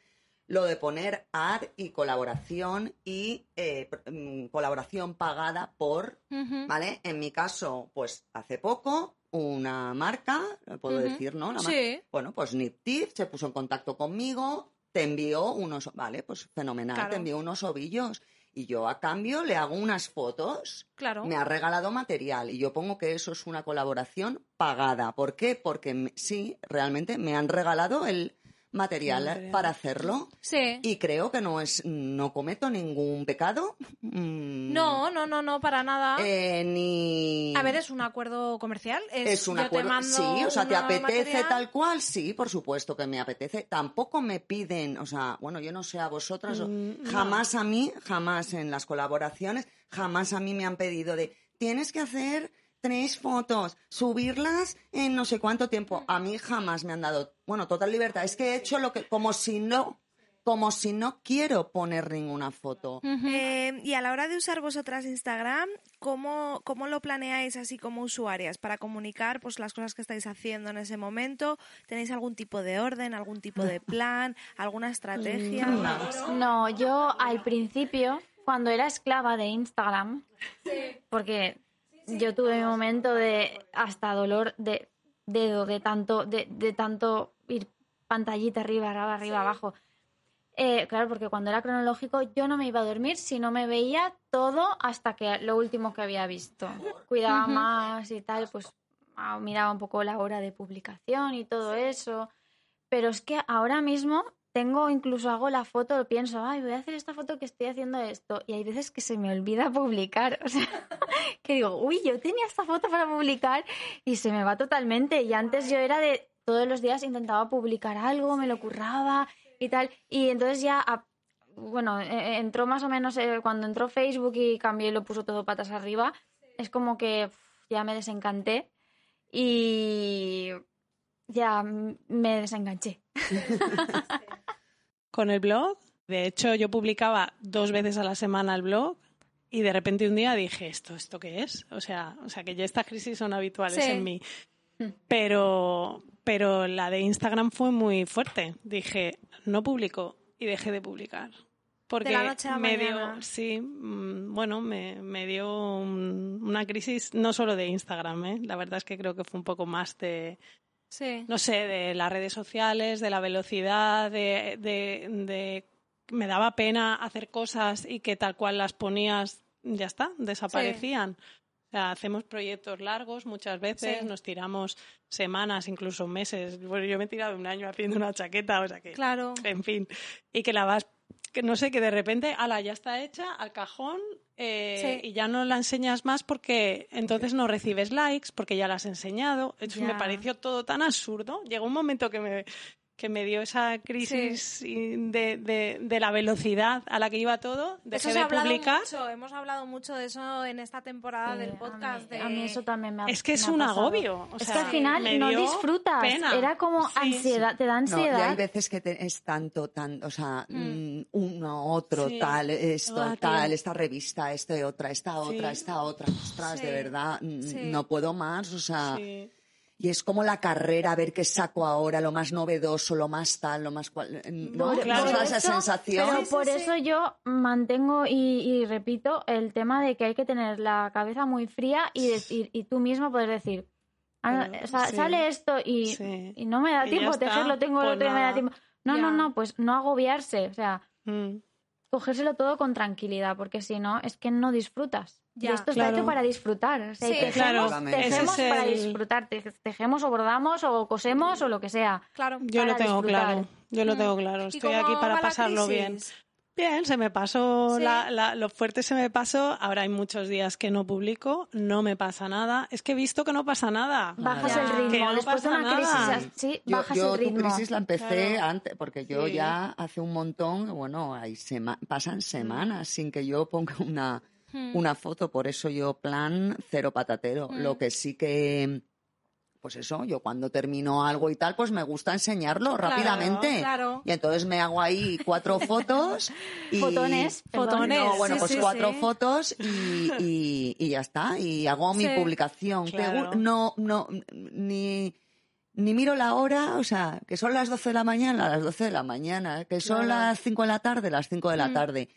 Lo de poner ad y colaboración y eh, mm, colaboración pagada por. ¿vale? En mi caso, pues hace poco, una marca, puedo decir, ¿no? La Sí. bueno, pues Niptif se puso en contacto conmigo, te envió unos, vale, pues fenomenal, Claro. te envió unos ovillos y yo a cambio le hago unas fotos, Claro. me ha regalado material y yo pongo que eso es una colaboración pagada. ¿Por qué? Porque sí, realmente me han regalado el material, para hacerlo Sí. y creo que no es, no cometo ningún pecado. mm, No, no, no, no, para nada. eh, ni A ver, es un acuerdo comercial. Es, es un yo te acuerdo. mando Sí, o sea, ¿te apetece material. tal cual? Sí, por supuesto que me apetece. Tampoco me piden, o sea, bueno, yo no sé a vosotras, Mm, no. jamás a mí, jamás en las colaboraciones, jamás a mí me han pedido de, tienes que hacer tres fotos, subirlas en no sé cuánto tiempo. A mí jamás me han dado, bueno, total libertad. Es que he hecho lo que, como si no, como si no quiero poner ninguna foto. Eh, y a la hora de usar vosotras Instagram, ¿cómo, ¿cómo lo planeáis así como usuarias para comunicar pues las cosas que estáis haciendo en ese momento? ¿Tenéis algún tipo de orden, algún tipo de plan, alguna estrategia? No, yo al principio, cuando era esclava de Instagram, porque yo tuve mi momento de hasta dolor de dedo, de tanto, de, de tanto ir pantallita arriba, arriba, arriba, abajo. Eh, claro, porque cuando era cronológico yo no me iba a dormir si no me veía todo hasta que lo último que había visto. Cuidaba más y tal, pues ah, miraba un poco la hora de publicación y todo eso. Pero es que ahora mismo tengo, incluso hago la foto, pienso, ay, voy a hacer esta foto que estoy haciendo esto. Y hay veces que se me olvida publicar. O sea, que digo, uy, yo tenía esta foto para publicar y se me va totalmente. Y antes yo era de todos los días intentaba publicar algo, me lo curraba y tal. Y entonces ya, a- bueno, eh, entró más o menos eh, cuando entró Facebook y cambió y lo puso todo patas arriba. Es como que ya me desencanté y ya me desenganché. con el blog. De hecho, yo publicaba dos veces a la semana el blog y de repente un día dije, ¿esto, esto qué es? O sea, o sea que ya estas crisis son habituales Sí. en mí. Mm. Pero, pero la de Instagram fue muy fuerte. Dije, no publico y dejé de publicar. Porque la noche a la me mañana. dio, sí, mm, bueno, me, me dio un- una crisis no solo de Instagram, ¿eh? la verdad es que creo que fue un poco más de, Sí. no sé, de las redes sociales, de la velocidad, de, de, de- me daba pena hacer cosas y que tal cual las ponías, ya está, desaparecían. O sea, hacemos proyectos largos muchas veces, Sí. nos tiramos semanas, incluso meses. Bueno, yo me he tirado un año haciendo una chaqueta, o sea que, Claro. en fin, y que la vas, que no sé, que de repente, ala, ya está hecha, al cajón, eh, Sí. y ya no la enseñas más porque entonces no recibes likes, porque ya la has enseñado. Eso me pareció todo tan absurdo. Llegó un momento que me, que me dio esa crisis de, de, de la velocidad a la que iba todo. Eso Dejé se de publicar. mucho, hemos hablado mucho de eso en esta temporada Sí, del a mí- podcast. de... A mí, eso también me ha Es que es un pasado. agobio. o es sea, que al final no disfrutas. pena. Era como Sí, ansiedad, te da No, y ansiedad. hay veces que te- es tanto, tan, o sea, Mm. mm, uno, otro, Sí, tal, esto, todo a tal, esta revista, este otra, esta otra, Sí. esta otra. Ostras, Sí, de verdad, mm, sí. no puedo más, o sea, Sí. Y es como la carrera, a ver qué saco ahora, lo más novedoso, lo más tal, lo más cual, ¿no? Por- Claro. ¿Nos da por esa eso- sensación? Pero por sí, eso yo mantengo y, y repito el tema de que hay que tener la cabeza muy fría y decir y tú mismo poder decir ah, Pero, o sea, sí. sale esto y, Sí. y no me da tiempo está, tejerlo, tengo el pues otro y no me da tiempo. No, no, no, pues no agobiarse, o sea, Mm. cogérselo todo con tranquilidad, porque si no, es que no disfrutas. Ya. y esto está Claro. hecho para disfrutar. O sea, y Sí. tejemos, Claro, tejemos es para el- disfrutar. Te- Tejemos o bordamos o cosemos o lo que sea. Claro. Yo lo tengo disfrutar. claro. Yo lo Mm. tengo claro. ¿Y Estoy aquí para pasarlo bien. crisis? Bien, se me pasó Sí. la- la- lo fuerte se me pasó. Ahora hay muchos días que no publico, no me pasa nada. Es que he visto que no pasa nada. Bajas Ya. el ritmo. Que no Después de pasa una crisis nada. así, Yo, bajas yo el tu ritmo. crisis la empecé Claro. antes, porque yo Sí. ya hace un montón, bueno, hay sema- pasan semanas sin que yo ponga una, Hmm. una foto, por eso yo plan cero patatero. Mm. Lo que sí que, pues eso, yo cuando termino algo y tal, pues me gusta enseñarlo Claro, rápidamente. claro. Y entonces me hago ahí cuatro fotos y... Fotones. Fotones. No, bueno, Sí, pues sí, cuatro sí. fotos y, y- y ya está. Y hago mi publicación. ¿Te Claro. gu- No, no, ni, ni miro la hora, o sea, que son las 12 de la mañana, las 12 de la mañana, que son Claro. las 5 de la tarde, las 5 de la Mm. tarde.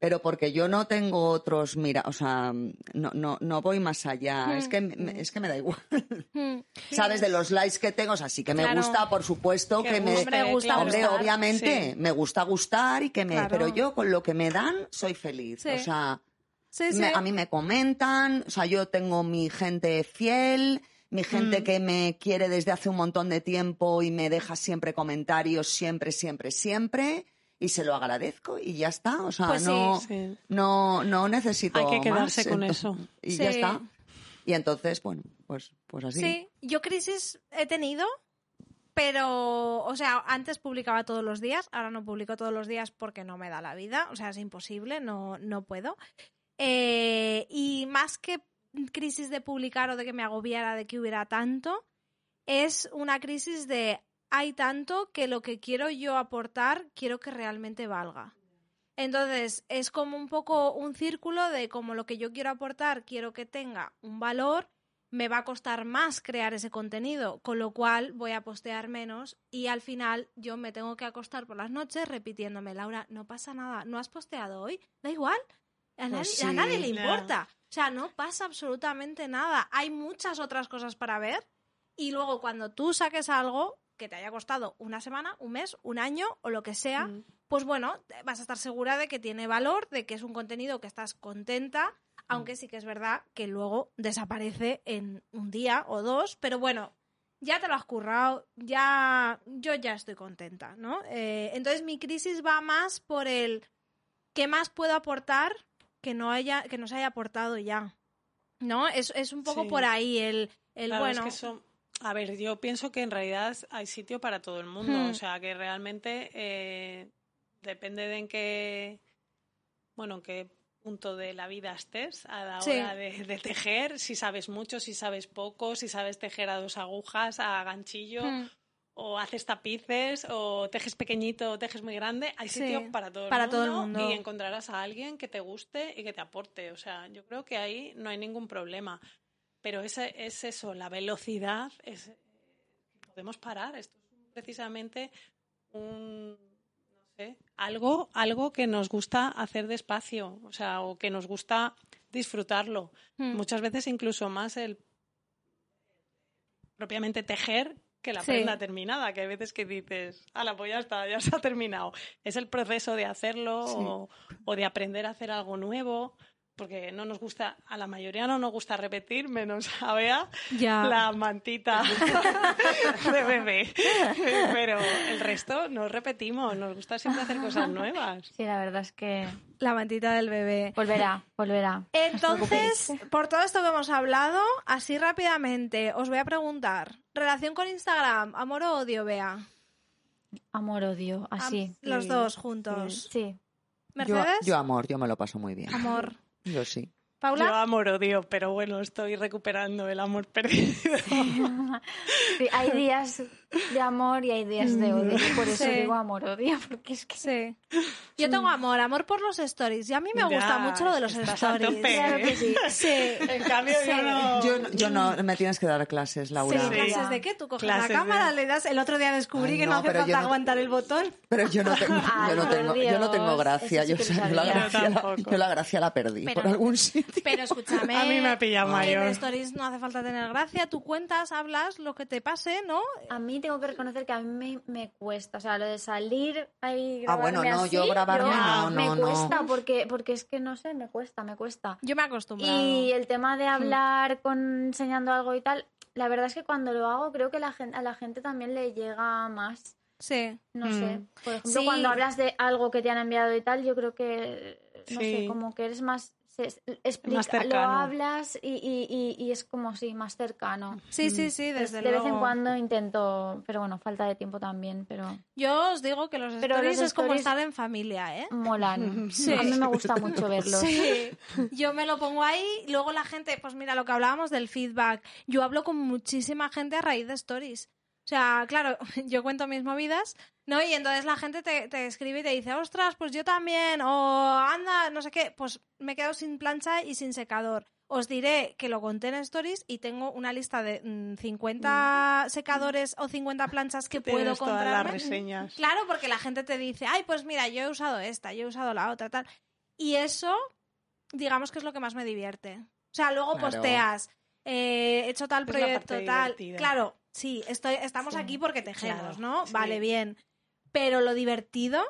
Pero porque yo no tengo otros, mira, o sea, no, no, no voy más allá. Mm. Es, que, me- es que me da igual. Hmm. ¿Sabes? De los likes que tengo, o sea, sí que me Claro. gusta, por supuesto, Que que, me... guste, Hombre, gusta. Hombre, gustar, obviamente, sí. me gusta gustar y que me... Claro. Pero yo con lo que me dan soy feliz. Sí. O sea, Sí, sí. me- a mí me comentan, o sea, yo tengo mi gente fiel, mi gente Mm. que me quiere desde hace un montón de tiempo y me deja siempre comentarios, siempre, siempre, siempre, y se lo agradezco y ya está. O sea, Pues no, Sí. no, no necesito Hay que quedarse más, con entonces- eso. Y Sí. ya está. Y entonces, bueno, pues, pues así. Sí, yo crisis he tenido, pero, o sea, antes publicaba todos los días, ahora no publico todos los días porque no me da la vida, o sea, es imposible, no, no puedo. Eh, y más que crisis de publicar o de que me agobiara de que hubiera tanto, es una crisis de hay tanto que lo que quiero yo aportar quiero que realmente valga. Entonces, es como un poco un círculo de como lo que yo quiero aportar quiero que tenga un valor, me va a costar más crear ese contenido, con lo cual voy a postear menos y al final yo me tengo que acostar por las noches repitiéndome, Laura, no pasa nada, ¿no has posteado hoy? Da igual, a nadie, Pues a nadie le importa. O sea, no pasa absolutamente nada. Hay muchas otras cosas para ver y luego cuando tú saques algo que te haya costado una semana, un mes, un año o lo que sea, Mm. pues bueno, vas a estar segura de que tiene valor, de que es un contenido que estás contenta, aunque sí que es verdad que luego desaparece en un día o dos, pero bueno, ya te lo has currado, ya yo ya estoy contenta, ¿no? Eh, entonces mi crisis va más por el qué más puedo aportar que no haya que no se haya aportado ya, ¿no? Es, es un poco Sí. por ahí el, el Claro, bueno. es que eso- a ver, yo pienso que en realidad hay sitio para todo el mundo. Hmm. O sea, que realmente eh, depende de en qué, bueno, en qué punto de la vida estés a la Sí. hora de, de tejer, si sabes mucho, si sabes poco, si sabes tejer a dos agujas, a ganchillo, Mm, o haces tapices, o tejes pequeñito, o tejes muy grande. Hay Sí, sitio para todo el para mundo todo el mundo. y encontrarás a alguien que te guste y que te aporte. O sea, yo creo que ahí no hay ningún problema. Pero ese, es eso, la velocidad, es, podemos parar. Esto es precisamente un, no sé, algo, algo que nos gusta hacer despacio, o sea, o que nos gusta disfrutarlo. mm. Muchas veces incluso más el propiamente tejer que la Sí. prenda terminada, que hay veces que dices, ala, pues ya está, ya se ha terminado. Es el proceso de hacerlo Sí. o, o de aprender a hacer algo nuevo, porque no nos gusta, a la mayoría no nos gusta repetir, menos a Bea, Ya. la mantita de bebé. Pero el resto no repetimos, nos gusta siempre hacer cosas nuevas. Sí, la verdad es que La mantita del bebé. volverá, volverá. Entonces, por todo esto que hemos hablado, así rápidamente, os voy a preguntar, relación con Instagram, amor o odio, Bea. Amor, odio, Am- así. Los dos juntos. Sí. Yo, Mercedes, yo amor, yo me lo paso muy bien. amor. Yo sí. Paula, Yo amor odio, pero bueno, estoy recuperando el amor perdido. Sí, hay días de amor y hay días de odio. y por eso Sí. digo amor, odio, porque es que... sí. Yo tengo amor, amor por los stories. Y a mí me Ya, gusta mucho lo de los stories. tope. Claro que sí. Sí. En cambio, yo no. Yo, no- yo no, me tienes que dar clases, Laura. Sí, Sí. ¿Clases de qué? Tú coges Clases la cámara, de- le das... El otro día descubrí Ay, que no, no, hace pero yo falta no- aguantar el botón. Pero yo no tengo, Ay, yo no tengo, yo no tengo gracia. Yo, la gracia, Yo la, yo la gracia la perdí Pero- por algún sitio. Pero escúchame. A mí me ha pillado En mayor. stories no hace falta tener gracia. Tú cuentas, hablas lo que te pase, ¿no? A mí tengo que reconocer que a mí me, me cuesta, o sea, lo de salir ahí Ah, bueno, no, así, yo grabarme no, me no, no. cuesta porque porque es que no sé, me cuesta, me cuesta. Yo me he acostumbrado. Y el tema Hmm. de hablar con enseñando algo y tal, la verdad es que cuando lo hago creo que la gente, a la gente también le llega más. Sí. No Mm. sé. Por ejemplo, Sí. cuando hablas de algo que te han enviado y tal, yo creo que no sé, como que eres más se- explica, Más lo hablas y, y, y, y es como sí, más cercano. Sí, sí, sí, Entonces, desde de vez en luego. cuando intento, pero bueno, falta de tiempo también, pero Yo os digo que los Pero stories los es como estar en familia, ¿eh? molan. Sí. A mí me gusta mucho verlos. Sí, yo me lo pongo ahí, luego la gente, pues mira, lo que hablábamos del feedback, yo hablo con muchísima gente a raíz de stories. O sea, claro, yo cuento mis movidas, ¿no? Y entonces la gente te, te escribe y te dice, ostras, pues yo también, o anda, no sé qué, pues me quedo sin plancha y sin secador. Os diré que lo conté en stories y tengo una lista de mm, 50 secadores o 50 planchas que puedo Tienes todas las comprar. reseñas. Claro, porque la gente te dice, ay, pues mira, yo he usado esta, yo he usado la otra, tal. Y eso, digamos que es lo que más me divierte. O sea, luego Claro. posteas, eh, he hecho tal Es proyecto, tal. divertida. Claro, sí, estoy, estamos Sí, aquí porque tejemos, claro, ¿no? sí. Vale, bien. Pero lo divertido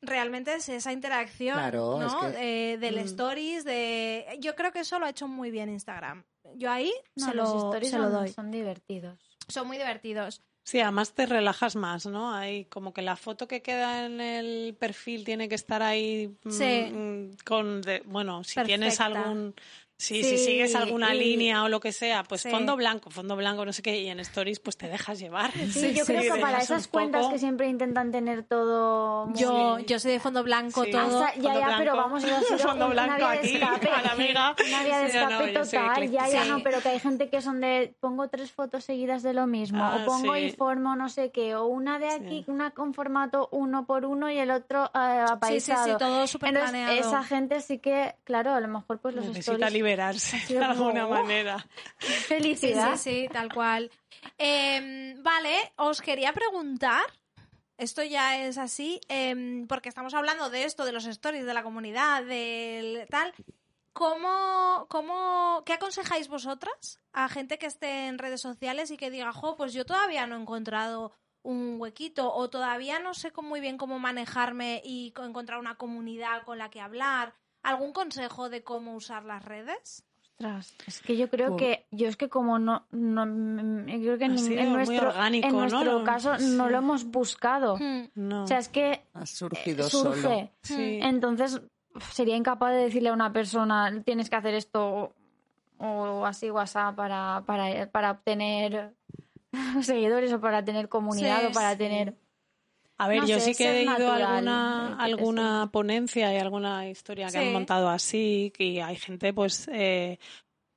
realmente es esa interacción, Claro, es ¿no? que- Eh, del Mm. stories, de... Yo creo que eso lo ha hecho muy bien Instagram. Yo ahí No, se, los lo, stories se lo son, doy. son divertidos. Son muy divertidos. Sí, además te relajas más, ¿no? Hay como que la foto que queda en el perfil tiene que estar ahí mm, Sí. mm, con, de- bueno, si tienes algún, si, Sí, si sigues alguna y- línea o lo que sea, pues Sí. fondo blanco, fondo blanco, no sé qué, y en stories pues te dejas llevar. Sí, yo creo que para esas cuentas poco- que siempre intentan tener todo muy Yo, yo soy de fondo blanco Sí. todo. Hasta- ya, fondo ya, pero blanco. vamos, eso ha sido Fondo un- blanco aquí, de escape. a la amiga. Una vía de Sí, no, no, escape yo soy total, ya, ya, no, pero que hay gente que son de, pongo tres fotos seguidas de lo mismo, Ah, o pongo sí. y formo no sé qué, o una de aquí, Sí. una con formato uno por uno y el otro eh, Sí, sí, apaisado. sí, todo súper esa gente sí que, claro, a lo mejor pues los Necesita stories... liberarse de alguna manera. Sí, Felicidad. sí, sí, tal cual. Em, vale, os quería preguntar, esto ya es así, em, porque estamos hablando de esto, de los stories, de la comunidad, del tal. ¿Cómo, cómo, ¿Qué aconsejáis vosotras a gente que esté en redes sociales y que diga, jo, pues yo todavía no he encontrado un huequito o todavía no sé muy bien cómo manejarme y co- encontrar una comunidad con la que hablar? ¿Algún consejo de cómo usar las redes? Ostras, es que yo creo Uf. que yo es que como no, no creo que en, nuestro orgánico, en ¿no? nuestro Lo- caso sí. no lo hemos buscado. Hmm. No. O sea, es que Ha eh, surgido solo. surge. Sí. Entonces sería incapaz de decirle a una persona tienes que hacer esto o, o así WhatsApp para, para, para obtener seguidores o para tener comunidad Sí, o para sí. tener A ver, No yo sé, sí que he ido a alguna, sé. alguna ponencia y alguna historia que Sí. han montado así, y hay gente, pues, eh,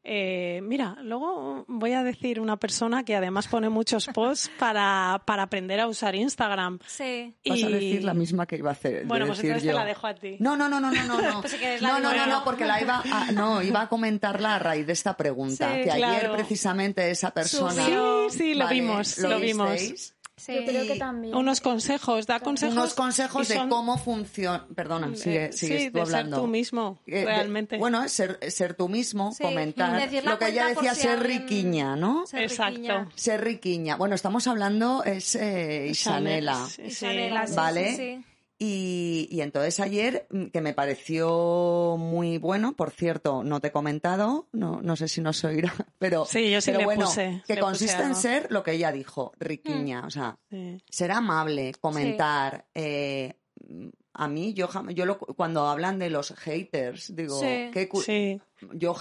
eh, mira, luego voy a decir una persona que además pone muchos posts para, para aprender a usar Instagram. Sí. Vas a Y- decir la misma que iba a hacer. de Bueno, pues decir entonces yo. te la dejo a ti. No, no, no, no, no, no. No, Pues si quieres la no, no, no, porque la iba a, no, iba a comentarla a raíz de esta pregunta. Sí, que ayer precisamente esa persona. Sí, sí, lo Vale, vimos, lo vimos. Sí. Yo creo que también. Unos consejos, da consejos. unos consejos y de son- cómo funciona. Perdona, sigue, sigues sí, tú de hablando. ser tú mismo, Eh, de- realmente. bueno, es ser, ser tú mismo, Sí, comentar. Lo que ella decía, si ser alguien- riquiña, ¿no? Ser Exacto. riquiña. Ser riquiña. Bueno, estamos hablando, es eh, Isanela. Sí, Vale. Y, y entonces ayer, mm, que me pareció muy bueno, por cierto, no te he comentado, no, no sé si nos oirá, pero, Sí, yo sí pero le bueno, puse, que le puse consiste en algo. ser lo que ella dijo, riquiña, o sea, Sí. ser amable, comentar. eh, a mí, yo jam- yo lo- cuando hablan de los haters, digo, Sí. qué cu- Sí. yo.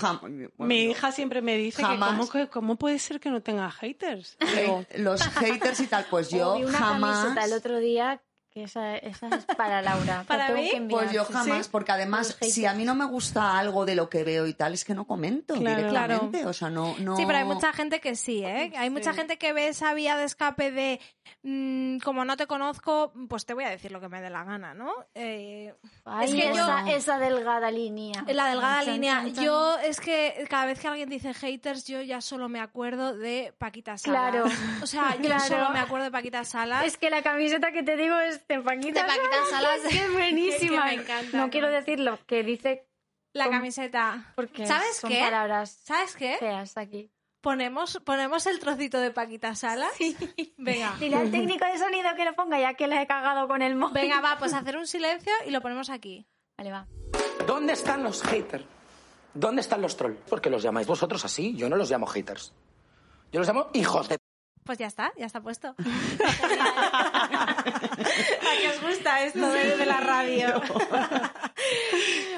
Mi hija siempre me dice jamás- que cómo, que cómo puede ser que no tenga haters. Digo, los haters y tal, pues yo una jamás. camiseta el otro día que esa, esa es para Laura. ¿Para Te tengo mí? que. Pues yo jamás, sí. porque además, Los si a mí no me gusta algo de lo que veo y tal, es que no comento Claro. directamente. O sea, no, no. Sí, pero hay mucha gente que sí, ¿eh? Hay mucha Sí. gente que ve esa vía de escape de mm, como no te conozco, pues te voy a decir lo que me dé la gana, ¿no? Eh, Ay, Es que yo- esa, esa delgada línea. la delgada Chan, línea. chan, chan. Yo es que cada vez que alguien dice haters, yo ya solo me acuerdo de Paquita Salas. Claro. O sea, yo Claro. solo me acuerdo de Paquita Salas. Es que la camiseta que te digo es de Paquita, De Paquita Salas. Es que es buenísima. Que me encanta. No quiero decirlo, que dice la ¿Cómo? camiseta. porque ¿Sabes son qué? palabras ¿Sabes qué? feas aquí. Ponemos, ponemos el trocito de Paquita Salas. Venga. Dile al técnico de sonido que lo ponga ya que la he cagado con el móvil. Venga, va, pues hacer un silencio y lo ponemos aquí. Vale, va. ¿Dónde están los haters? ¿Dónde están los trolls? Porque los llamáis vosotros así. Yo no los llamo haters. Yo los llamo hijos de... Pues ya está, ya está puesto. ¿A qué os gusta esto de, de la radio?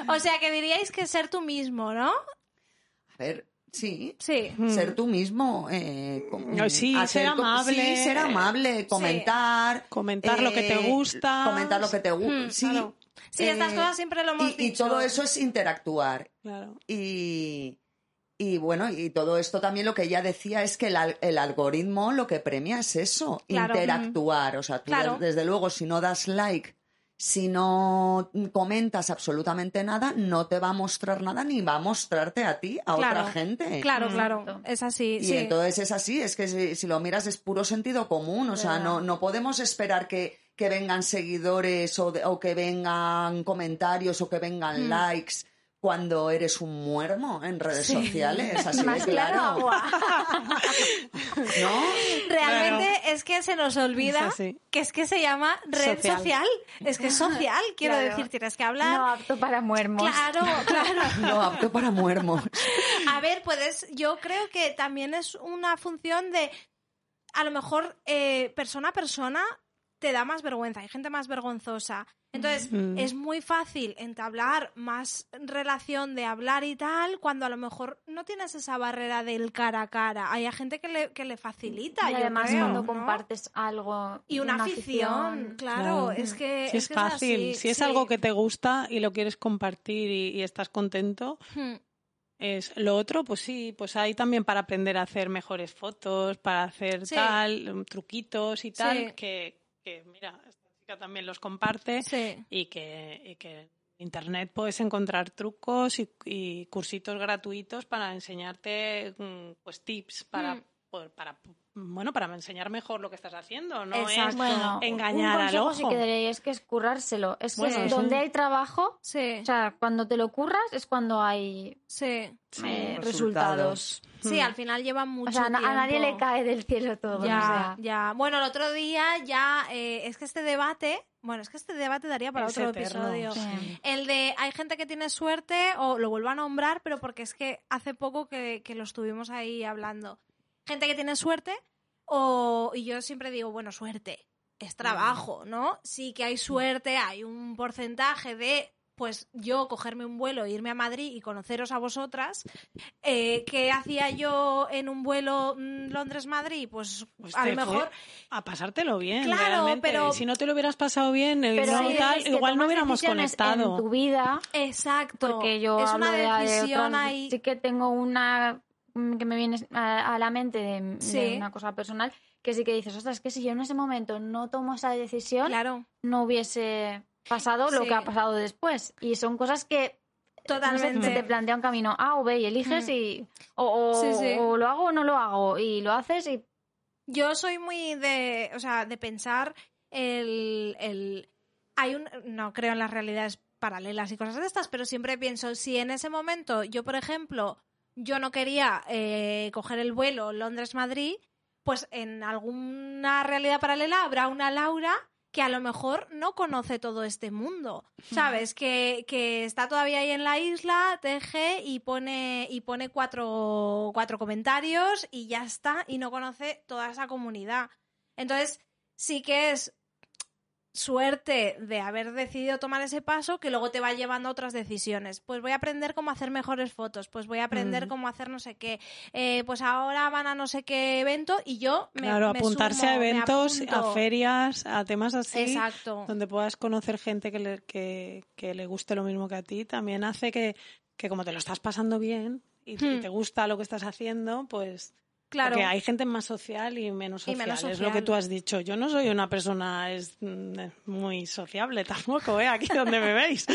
o sea, que diríais que ser tú mismo, ¿no? A ver, sí. Sí. Ser tú mismo. Eh, sí, hacer ser amable. Sí, ser amable, comentar. Comentar lo que te gusta. Comentar lo que te gusta. Mm, sí. claro. Sí, estas Eh, cosas siempre lo hemos y, y todo eso es interactuar. Claro. Y, y bueno, y todo esto también lo que ella decía es que el, al- el algoritmo lo que premia es eso, Claro. interactuar. O sea, tú Claro. de- desde luego si no das like, si no comentas absolutamente nada, no te va a mostrar nada ni va a mostrarte a ti, a Claro. otra gente. Claro, Mm. claro. Es así. Y sí. entonces es así, es que si, si lo miras es puro sentido común, o sea, no, no podemos esperar que, que vengan seguidores o, de- o que vengan comentarios o que vengan Mm. likes cuando eres un muermo en redes sociales, así de Más claro, claro, agua. ¿no? Realmente es que se nos olvida Es que es que se llama red social. Social. Es que es social, quiero Claro. decir, tienes que hablar. No apto para muermos. Claro, claro. No apto para muermos. A ver, puedes, yo creo que también es una función de, a lo mejor, eh, persona a persona te da más vergüenza, hay gente más vergonzosa. Entonces, Mm. es muy fácil entablar más relación de hablar y tal cuando a lo mejor no tienes esa barrera del cara a cara. Hay a gente que le, que le facilita, Y además creo, cuando ¿no? compartes algo Y una, afición, claro, Claro. es que Si es, que fácil, así, si es sí. algo que te gusta y lo quieres compartir y, y estás contento, Hmm. es lo otro, pues sí, pues hay también para aprender a hacer mejores fotos, para hacer Sí. tal, truquitos y tal, Sí. que, que, mira, chica también los comparte Sí. y que, y que en internet puedes encontrar trucos y, y cursitos gratuitos para enseñarte mm, pues tips para, Mm. Por- para bueno para enseñar mejor lo que estás haciendo no Exacto. es Bueno, engañar un al ojo sí que que es currárselo. Es que Bueno, es sí. donde hay trabajo, Sí, o sea, cuando te lo curras es cuando hay sí. Eh, resultados. resultados. Sí, Mm. al final lleva mucho O sea, na- a nadie le tiempo. cae del cielo todo. Ya, o sea. ya. Bueno, el otro día ya eh, es que este debate, bueno, es que este debate daría para Es otro eterno, episodio. sí. El de hay gente que tiene suerte o lo vuelvo a nombrar, pero porque es que hace poco que, que lo estuvimos ahí hablando. Gente que tiene suerte o y yo siempre digo, bueno, suerte es trabajo, ¿no? Sí que hay suerte, hay un porcentaje de pues yo cogerme un vuelo, e irme a Madrid y conoceros a vosotras. Eh, ¿Qué hacía yo en un vuelo mm, Londres-Madrid? Pues, Pues a lo mejor a pasártelo bien Claro, realmente. pero- si no te lo hubieras pasado bien Pero no, hay tal, igual no hubiéramos conectado en tu vida Exacto. porque yo es hablo una de- de decisión ahí. sí que tengo una que me viene a, a la mente de, una cosa personal que sí que dices, ostras, es que si yo en ese momento no tomo esa decisión, Claro, no hubiese pasado lo que ha pasado después. Y son cosas que no sé, totalmente. se te plantea un camino A o B y eliges Mm. y o, o- Sí, sí. o lo hago o no lo hago y lo haces y Yo soy muy de, o sea, de pensar el, el hay un no creo en las realidades paralelas y cosas de estas, pero siempre pienso si en ese momento yo, por ejemplo, yo no quería eh, coger el vuelo Londres-Madrid, pues en alguna realidad paralela habrá una Laura que a lo mejor no conoce todo este mundo, ¿sabes? Que, que está todavía ahí en la isla, teje y pone, y pone cuatro, cuatro comentarios y ya está, y no conoce toda esa comunidad. Entonces, sí que es suerte de haber decidido tomar ese paso que luego te va llevando a otras decisiones. Pues voy a aprender cómo hacer mejores fotos, pues voy a aprender Mm. cómo hacer no sé qué, eh, pues ahora van a no sé qué evento y yo me claro, me apuntarse sumo, a eventos, a ferias, a temas así, Exacto. donde puedas conocer gente que le, que, que le guste lo mismo que a ti, también hace que, que como te lo estás pasando bien y, te- y Hmm. te gusta lo que estás haciendo, pues... Claro. Porque hay gente más social y menos Y social, es lo que tú has dicho. Yo no soy una persona es, mm, muy sociable tampoco, ¿eh? aquí donde me veis.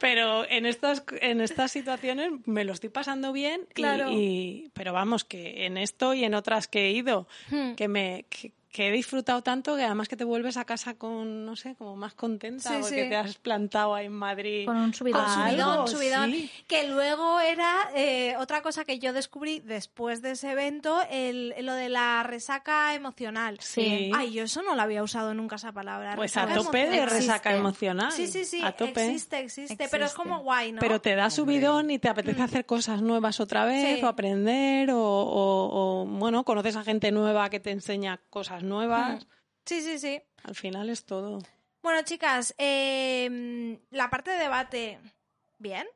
Pero en estas, en estas situaciones me lo estoy pasando bien. y- Claro. y- pero vamos, que en esto y en otras que he ido, Hmm. que me que, que he disfrutado tanto que además que te vuelves a casa con, no sé, como más contenta Sí, porque sí. te has plantado ahí en Madrid. Con un subidón. Con Algo, subidón, subidón. sí. Que luego era eh, otra cosa que yo descubrí después de ese evento, el, lo de la resaca emocional. Sí. Ay, yo eso no lo había usado nunca esa palabra. Pues a resaca tope de resaca Existe. emocional. Sí, sí, sí, A tope. existe, existe, pero es Existe. como guay, ¿no? Pero te da subidón y te apetece hacer cosas nuevas otra vez Sí. o aprender o, o- o, bueno, conoces a gente nueva que te enseña cosas nuevas. Sí, sí, sí. Al final es todo. Bueno, chicas, eh, la parte de debate, bien.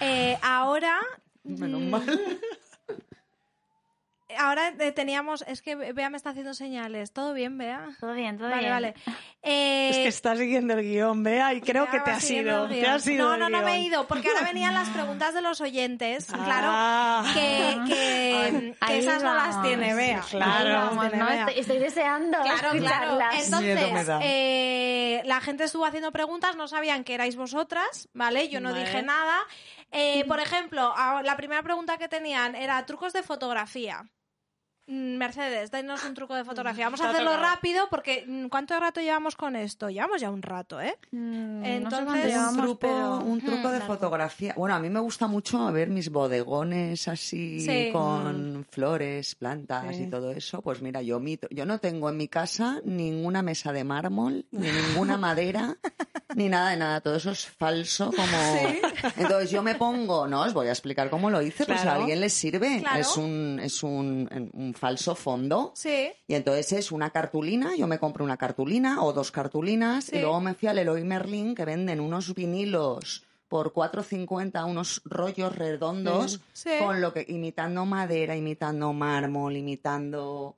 Eh, ahora, Menos mm, mal. Ahora eh, teníamos, es que Bea me está haciendo señales. ¿Todo bien, Bea? Todo bien, todo Vale, bien. vale. Eh, es que estás siguiendo el guion, Bea, y creo que te has ido. el Te guion. has ido No, no, no me he ido, porque ahora venían las preguntas de los oyentes. Claro, Ah. que, que, esas no las tiene Bea. Claro. Ahí Vamos, las tiene no, Bea. estoy, estoy deseando Claro, claro. escucharlas. Entonces, eh, la gente estuvo haciendo preguntas, no sabían que erais vosotras, ¿vale? Yo no Vale. dije nada. Eh, por ejemplo, la primera pregunta que tenían era trucos de fotografía. Mm, Mercedes, denos un truco de fotografía. Vamos a hacerlo rápido porque mm, ¿cuánto rato llevamos con esto? Llevamos ya un rato, ¿eh? Mm, no sé Entonces, un un llevamos, truco, pero- un truco de Claro. fotografía. Bueno, a mí me gusta mucho ver mis bodegones así Sí. con flores, plantas Sí. y todo eso. Pues mira, yo, mi- yo no tengo en mi casa ninguna mesa de mármol, ni ninguna madera, ni nada de nada. Todo eso es falso. Como... Entonces yo me pongo, no, os voy a explicar cómo lo hice, pues a Claro. alguien le sirve. Claro. Es un, es un, un falso fondo. Sí. Y entonces es una cartulina, yo me compro una cartulina o dos cartulinas Sí. y luego me fui al Leroy Merlin que venden unos vinilos por 4.50, unos rollos redondos Sí. con lo que imitando madera, imitando mármol, imitando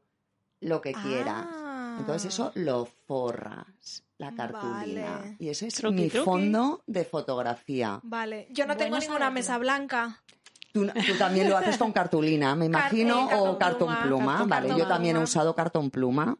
lo que quieras. Ah. Entonces eso lo forras, la cartulina. Vale. Y ese es Truqui, mi truqui. fondo de fotografía. Vale, yo no tengo ninguna mesa blanca. Tú, tú también lo haces con cartulina, me imagino, cartón o cartón pluma, pluma. cartón- vale, cartón yo también he usado cartón pluma.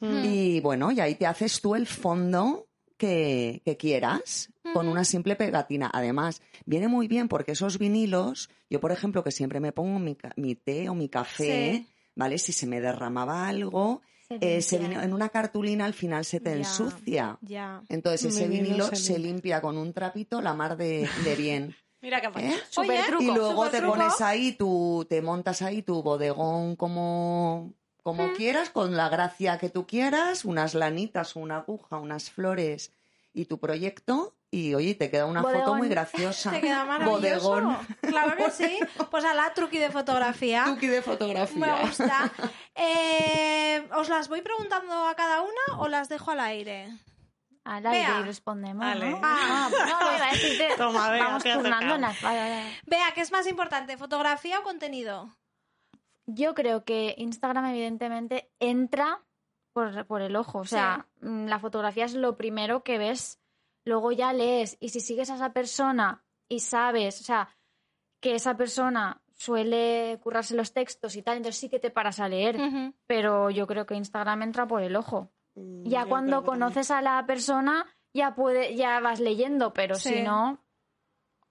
Mm. Y bueno, y ahí te haces tú el fondo que, que quieras con una simple pegatina. Además, viene muy bien porque esos vinilos, yo por ejemplo, que siempre me pongo mi, mi té o mi café, Sí. ¿vale? Si se me derramaba algo, Se eh, vino- en una cartulina al final se te Ya, ensucia. Ya. Entonces ese Vinilo vinilo se se limpia con un trapito la mar de, de bien. Mira qué ¿eh? Oye, truco. Y luego te truco. pones ahí, tu, te montas ahí tu bodegón como, como quieras, con la gracia que tú quieras, unas lanitas, una aguja, unas flores y tu proyecto. Y oye, te queda una foto muy graciosa. Te queda maravilloso. Bodegón. Claro que sí. Pues a la truqui de fotografía. Tuki de fotografía. Me gusta. Eh, ¿Os las voy preguntando a cada una o las dejo al aire? Al aire y respondemos. ¿no? Ah. no, no, iba a decirte, Toma, vamos turnando las... vale, vale. Vea, ¿qué es más importante, fotografía o contenido? Yo creo que Instagram evidentemente entra por, por el ojo. O sea, mm, la fotografía es lo primero que ves, luego ya lees. Y si sigues a esa persona y sabes, o sea, que esa persona suele currarse los textos y tal, entonces sí que te paras a leer. Pero yo creo que Instagram entra por el ojo. Mm, Ya yo cuando también. conoces a la persona, ya puede, ya vas leyendo, pero Sí. si no.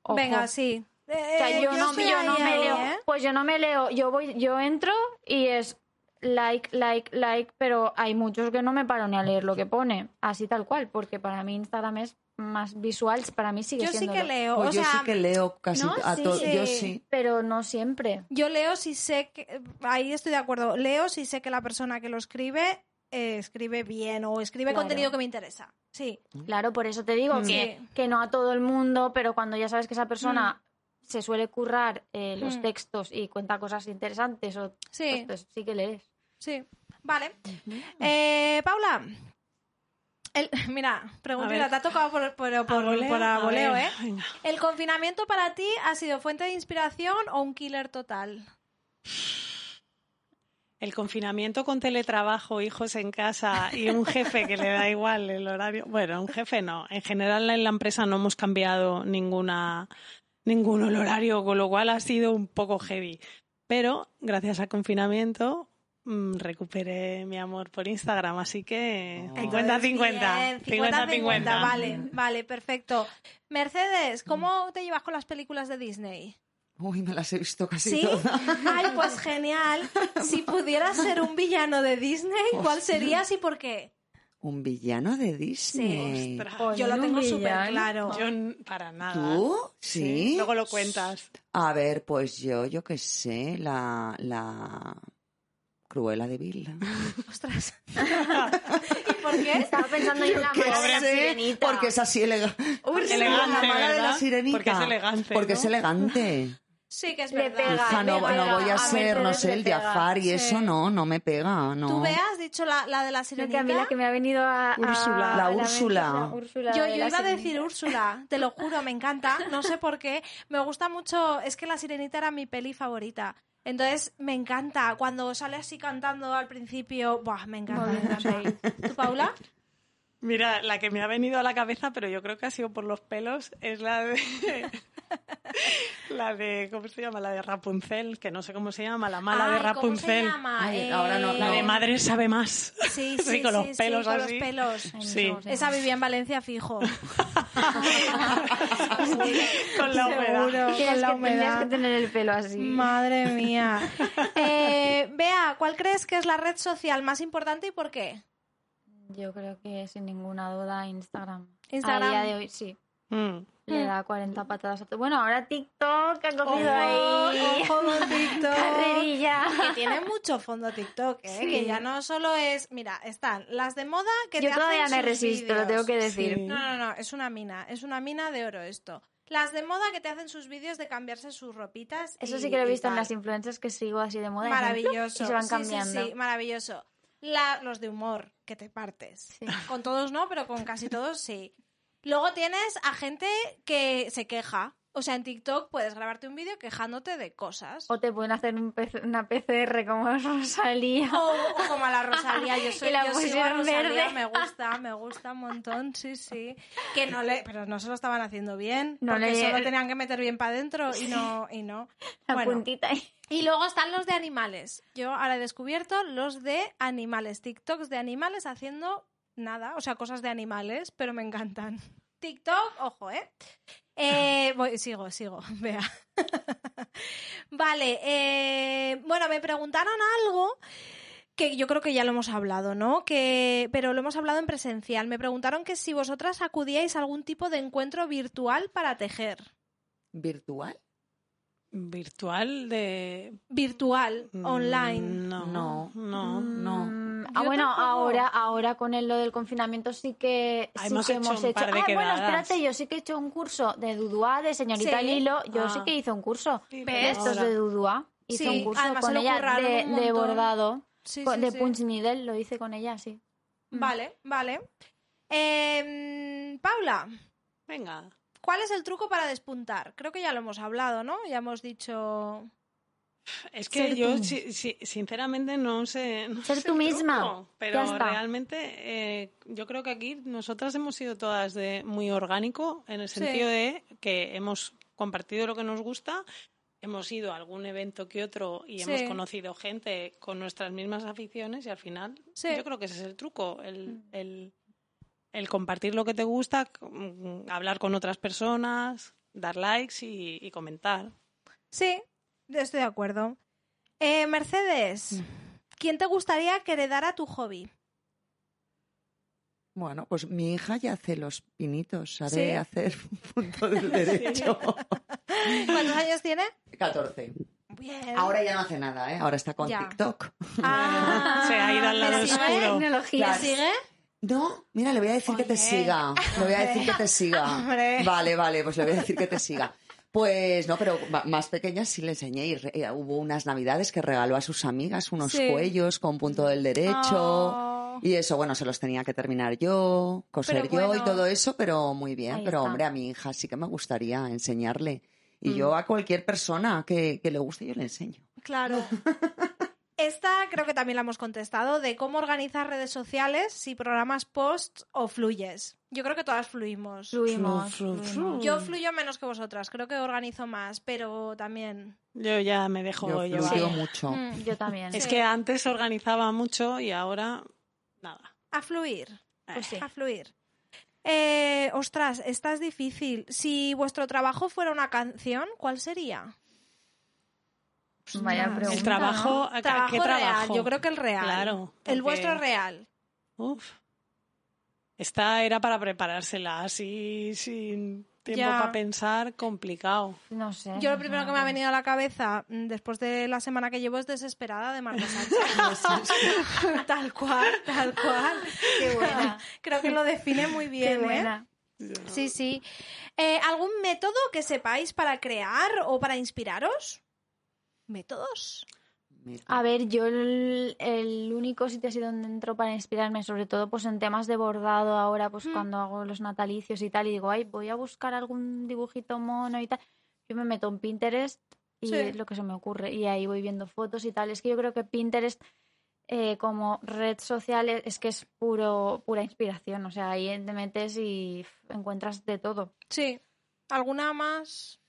ojo. Venga, sí. O sea, Eh, yo, no, yo me ahí, leo. ¿eh? Pues yo no me leo. Yo voy, yo entro y es like, like, like, pero hay muchos que no me paro ni a leer lo que pone, así tal cual, porque para mí Instagram es más visual, para mí sigue Yo sí que leo, Pues o yo sea, sí que leo casi ¿no? a Sí, todos. sí. Yo sí. Pero no siempre. yo leo si sé que, ahí estoy de acuerdo, leo si sé que la persona que lo escribe eh, escribe bien o escribe Claro. contenido que me interesa. Sí, Claro, por eso te digo Mm. que, que no a todo el mundo, pero cuando ya sabes que esa persona se suele currar eh, los Mm. textos y cuenta cosas interesantes, o, sí, pues, pues sí que lees. sí. Vale. Eh, Paula. El, mira, preguntita, ver. te ha tocado por, por, por, A voleo, por a a voleo, ver, ¿eh? venga. ¿El confinamiento para ti ha sido fuente de inspiración o un killer total? El confinamiento con teletrabajo, hijos en casa y un jefe que le da igual el horario. Bueno, un jefe no. En general en la empresa no hemos cambiado ninguna ninguno el horario, con lo cual ha sido un poco heavy. Pero gracias al confinamiento mm, recuperé mi amor por Instagram, así que Oh. 50-50. Bien, 50-50. Vale, vale, perfecto. Mercedes, ¿cómo te llevas con las películas de Disney? Uy, me las he visto casi ¿Sí? todas. Ay, pues genial. Si pudieras ser un villano de Disney, ¿cuál serías y por qué? Un villano de Disney. Ostras. Yo lo tengo súper claro. Yo para nada. ¿Tú? ¿Sí? Luego lo cuentas. A ver, pues yo, yo qué sé, la, la Cruela de Vil. Ostras. ¿Y por qué? Estaba pensando en la ¿Qué mala de la sirenita. Porque es así elegante. Elegante, la mala de la sirenita. Porque es elegante, Porque ¿no? es elegante. Sí, que es Le verdad. pega, Hija, no, pega. no voy a A ser, no sé, el pega. Jafar y Sí. eso no, no me pega, no. ¿Tú veas dicho la, la de la No, sirenita? que a mí la que me ha venido a... Úrsula. a La Úrsula. la Úrsula Yo, de yo la iba a decir. Úrsula, te lo juro, me encanta. No sé por qué. Me gusta mucho. Es que La Sirenita era mi peli favorita. Entonces me encanta. Cuando sale así cantando al principio, buah, me encanta. me encanta. ¿Tú, Paula? Mira, la que me ha venido a la cabeza, pero yo creo que ha sido por los pelos, es la de. la de. ¿Cómo se llama? La de Rapunzel, que no sé cómo se llama, la mala de Ay, ¿cómo se Rapunzel. llama? Ay, ahora no- La de madre sabe más. Sí, sí, con los sí, sí, pelos con así. los pelos. Ay, Sí. Esa vivía en Valencia fijo. con la humedad. Seguro, Tienes con la que, tendrías humedad. que tener el pelo así. Madre mía. Eh, Bea, ¿cuál crees que es la red social más importante y por qué? Yo creo que sin ninguna duda Instagram. Instagram. A día de hoy sí. Mm. Le Mm. da 40 patadas a todo. Bueno, ahora TikTok ha Ojo, cogido ahí. ojo con TikTok. Carrerilla. Que tiene mucho fondo TikTok, ¿eh? Sí. Que ya no solo es... Mira, están las de moda que Yo te todavía hacen me sus resisto, lo vídeos. tengo que decir. Sí. No, no, no, es una mina, es una mina de oro esto. Las de moda que te hacen sus vídeos de cambiarse sus ropitas. Eso y- sí que lo he visto en las influencers que sigo así de moda. Maravilloso. Y se van Sí, sí, cambiando. Sí, maravilloso. La- los de humor, que te partes. Sí. Con todos no, pero con casi todos sí. Luego tienes a gente que se queja. O sea, en TikTok puedes grabarte un vídeo quejándote de cosas. O te pueden hacer un PC una PCR como Rosalía. O, o como a la Rosalía, yo soy la yo sigo a Rosalía, verde. me gusta, me gusta un montón, sí, sí. Que no le, pero no se lo estaban haciendo bien, No porque le- solo tenían que meter bien para adentro y no, y no. La Bueno, puntita ahí. Y luego están los de animales. Yo ahora he descubierto los de animales, TikToks de animales haciendo nada, o sea, cosas de animales, pero me encantan. TikTok, ojo, ¿eh? Eh, voy, sigo, sigo, vea. vale, eh, bueno, me preguntaron algo que yo creo que ya lo hemos hablado, ¿no? Que, pero lo hemos hablado en presencial. Me preguntaron que si vosotras acudíais a algún tipo de encuentro virtual para tejer. ¿Virtual? Virtual de. Virtual, Mm, online. No, No. no. No. Mm, ah, Yo bueno, tampoco. ahora, ahora con el, lo del confinamiento sí que, Ah, sí hemos que hecho hemos un hecho. par de ah, bueno, espérate, yo sí que he hecho un curso de Dudua, de señorita Sí. Lilo. Yo sí Ah. que hice un curso Sí, de estos de Dudua. Hice Sí, un curso con ella de, de bordado, Sí, con- sí, de sí. punch needle, lo hice con ella, sí. Mm. Vale, vale. Eh, Paula, Venga. ¿Cuál es el truco para despuntar? Creo que ya lo hemos hablado, ¿no? Ya hemos dicho... Es que Ser yo, tú. si- si- sinceramente, no sé. no Ser sé tú misma. truco, Pero realmente, eh, yo creo que aquí nosotras hemos sido todas de muy orgánico, en el Sí. sentido de que hemos compartido lo que nos gusta, hemos ido a algún evento que otro y hemos conocido gente con nuestras mismas aficiones y al final, Sí. yo creo que ese es el truco, el, el, el compartir lo que te gusta, mm, hablar con otras personas, dar likes y, y comentar. Sí, estoy de acuerdo. Eh, Mercedes, ¿quién te gustaría que heredara tu hobby? Bueno, pues mi hija ya hace los pinitos, sabe ¿Sí? hacer punto del derecho. ¿Cuántos años tiene? 14. Bien. Ahora ya no hace nada, ¿eh? Ahora está con Ya. TikTok. Ah, Se ha ido al lado ¿te sigue? oscuro. Tecnología. ¿Te sigue? No, mira, le voy a decir que te siga. Le voy a decir que te siga. Hombre. Vale, vale, pues le voy a decir que te siga. Pues no, pero más pequeña sí le enseñé. Y re- eh, hubo unas navidades que regaló a sus amigas unos Sí. cuellos con punto del derecho. Oh. Y eso, bueno, se los tenía que terminar yo, coser yo y todo eso, pero muy bien. Ahí pero está. hombre, a mi hija sí que me gustaría enseñarle. Y Mm. yo a cualquier persona que, que le guste, yo le enseño. Claro. Esta creo que también la hemos contestado, de cómo organizar redes sociales, si programas posts o fluyes. Yo creo que todas fluimos. Fluimos, Flu, flu, fluimos. Yo fluyo menos que vosotras, creo que organizo más, pero también... Yo ya me dejo Yo llevar. fluyo mucho. Mm, Yo también. Es Sí. que antes organizaba mucho y ahora nada. A fluir. Pues sí. A fluir. Eh, ostras, esta es difícil. Si vuestro trabajo fuera una canción, ¿cuál sería? Vaya Ostras. pregunta. El trabajo, ¿no? ¿a- a Trabajo ¿qué real, trabajo? yo creo que el real. Claro, El vuestro real. Uf. Esta era para preparársela así sin tiempo Ya. para pensar, complicado. No sé. Yo lo primero que me ha venido a la cabeza mm, después de la semana que llevo es desesperada de Marta Sánchez. tal cual, tal cual. Qué buena. Creo que lo define muy Qué bien, ¿eh? buena. Sí, sí. Eh, ¿Algún método que sepáis para crear o para inspiraros? ¿Métodos? A ver, yo el, el único sitio así donde entro para inspirarme, sobre todo pues en temas de bordado ahora, pues Mm. cuando hago los natalicios y tal, y digo, ay, voy a buscar algún dibujito mono y tal, yo me meto en Pinterest y Sí. es lo que se me ocurre, y ahí voy viendo fotos y tal. Es que yo creo que Pinterest eh, como red social es, es que es puro pura inspiración, o sea, ahí te metes y encuentras de todo. Sí. ¿Alguna más?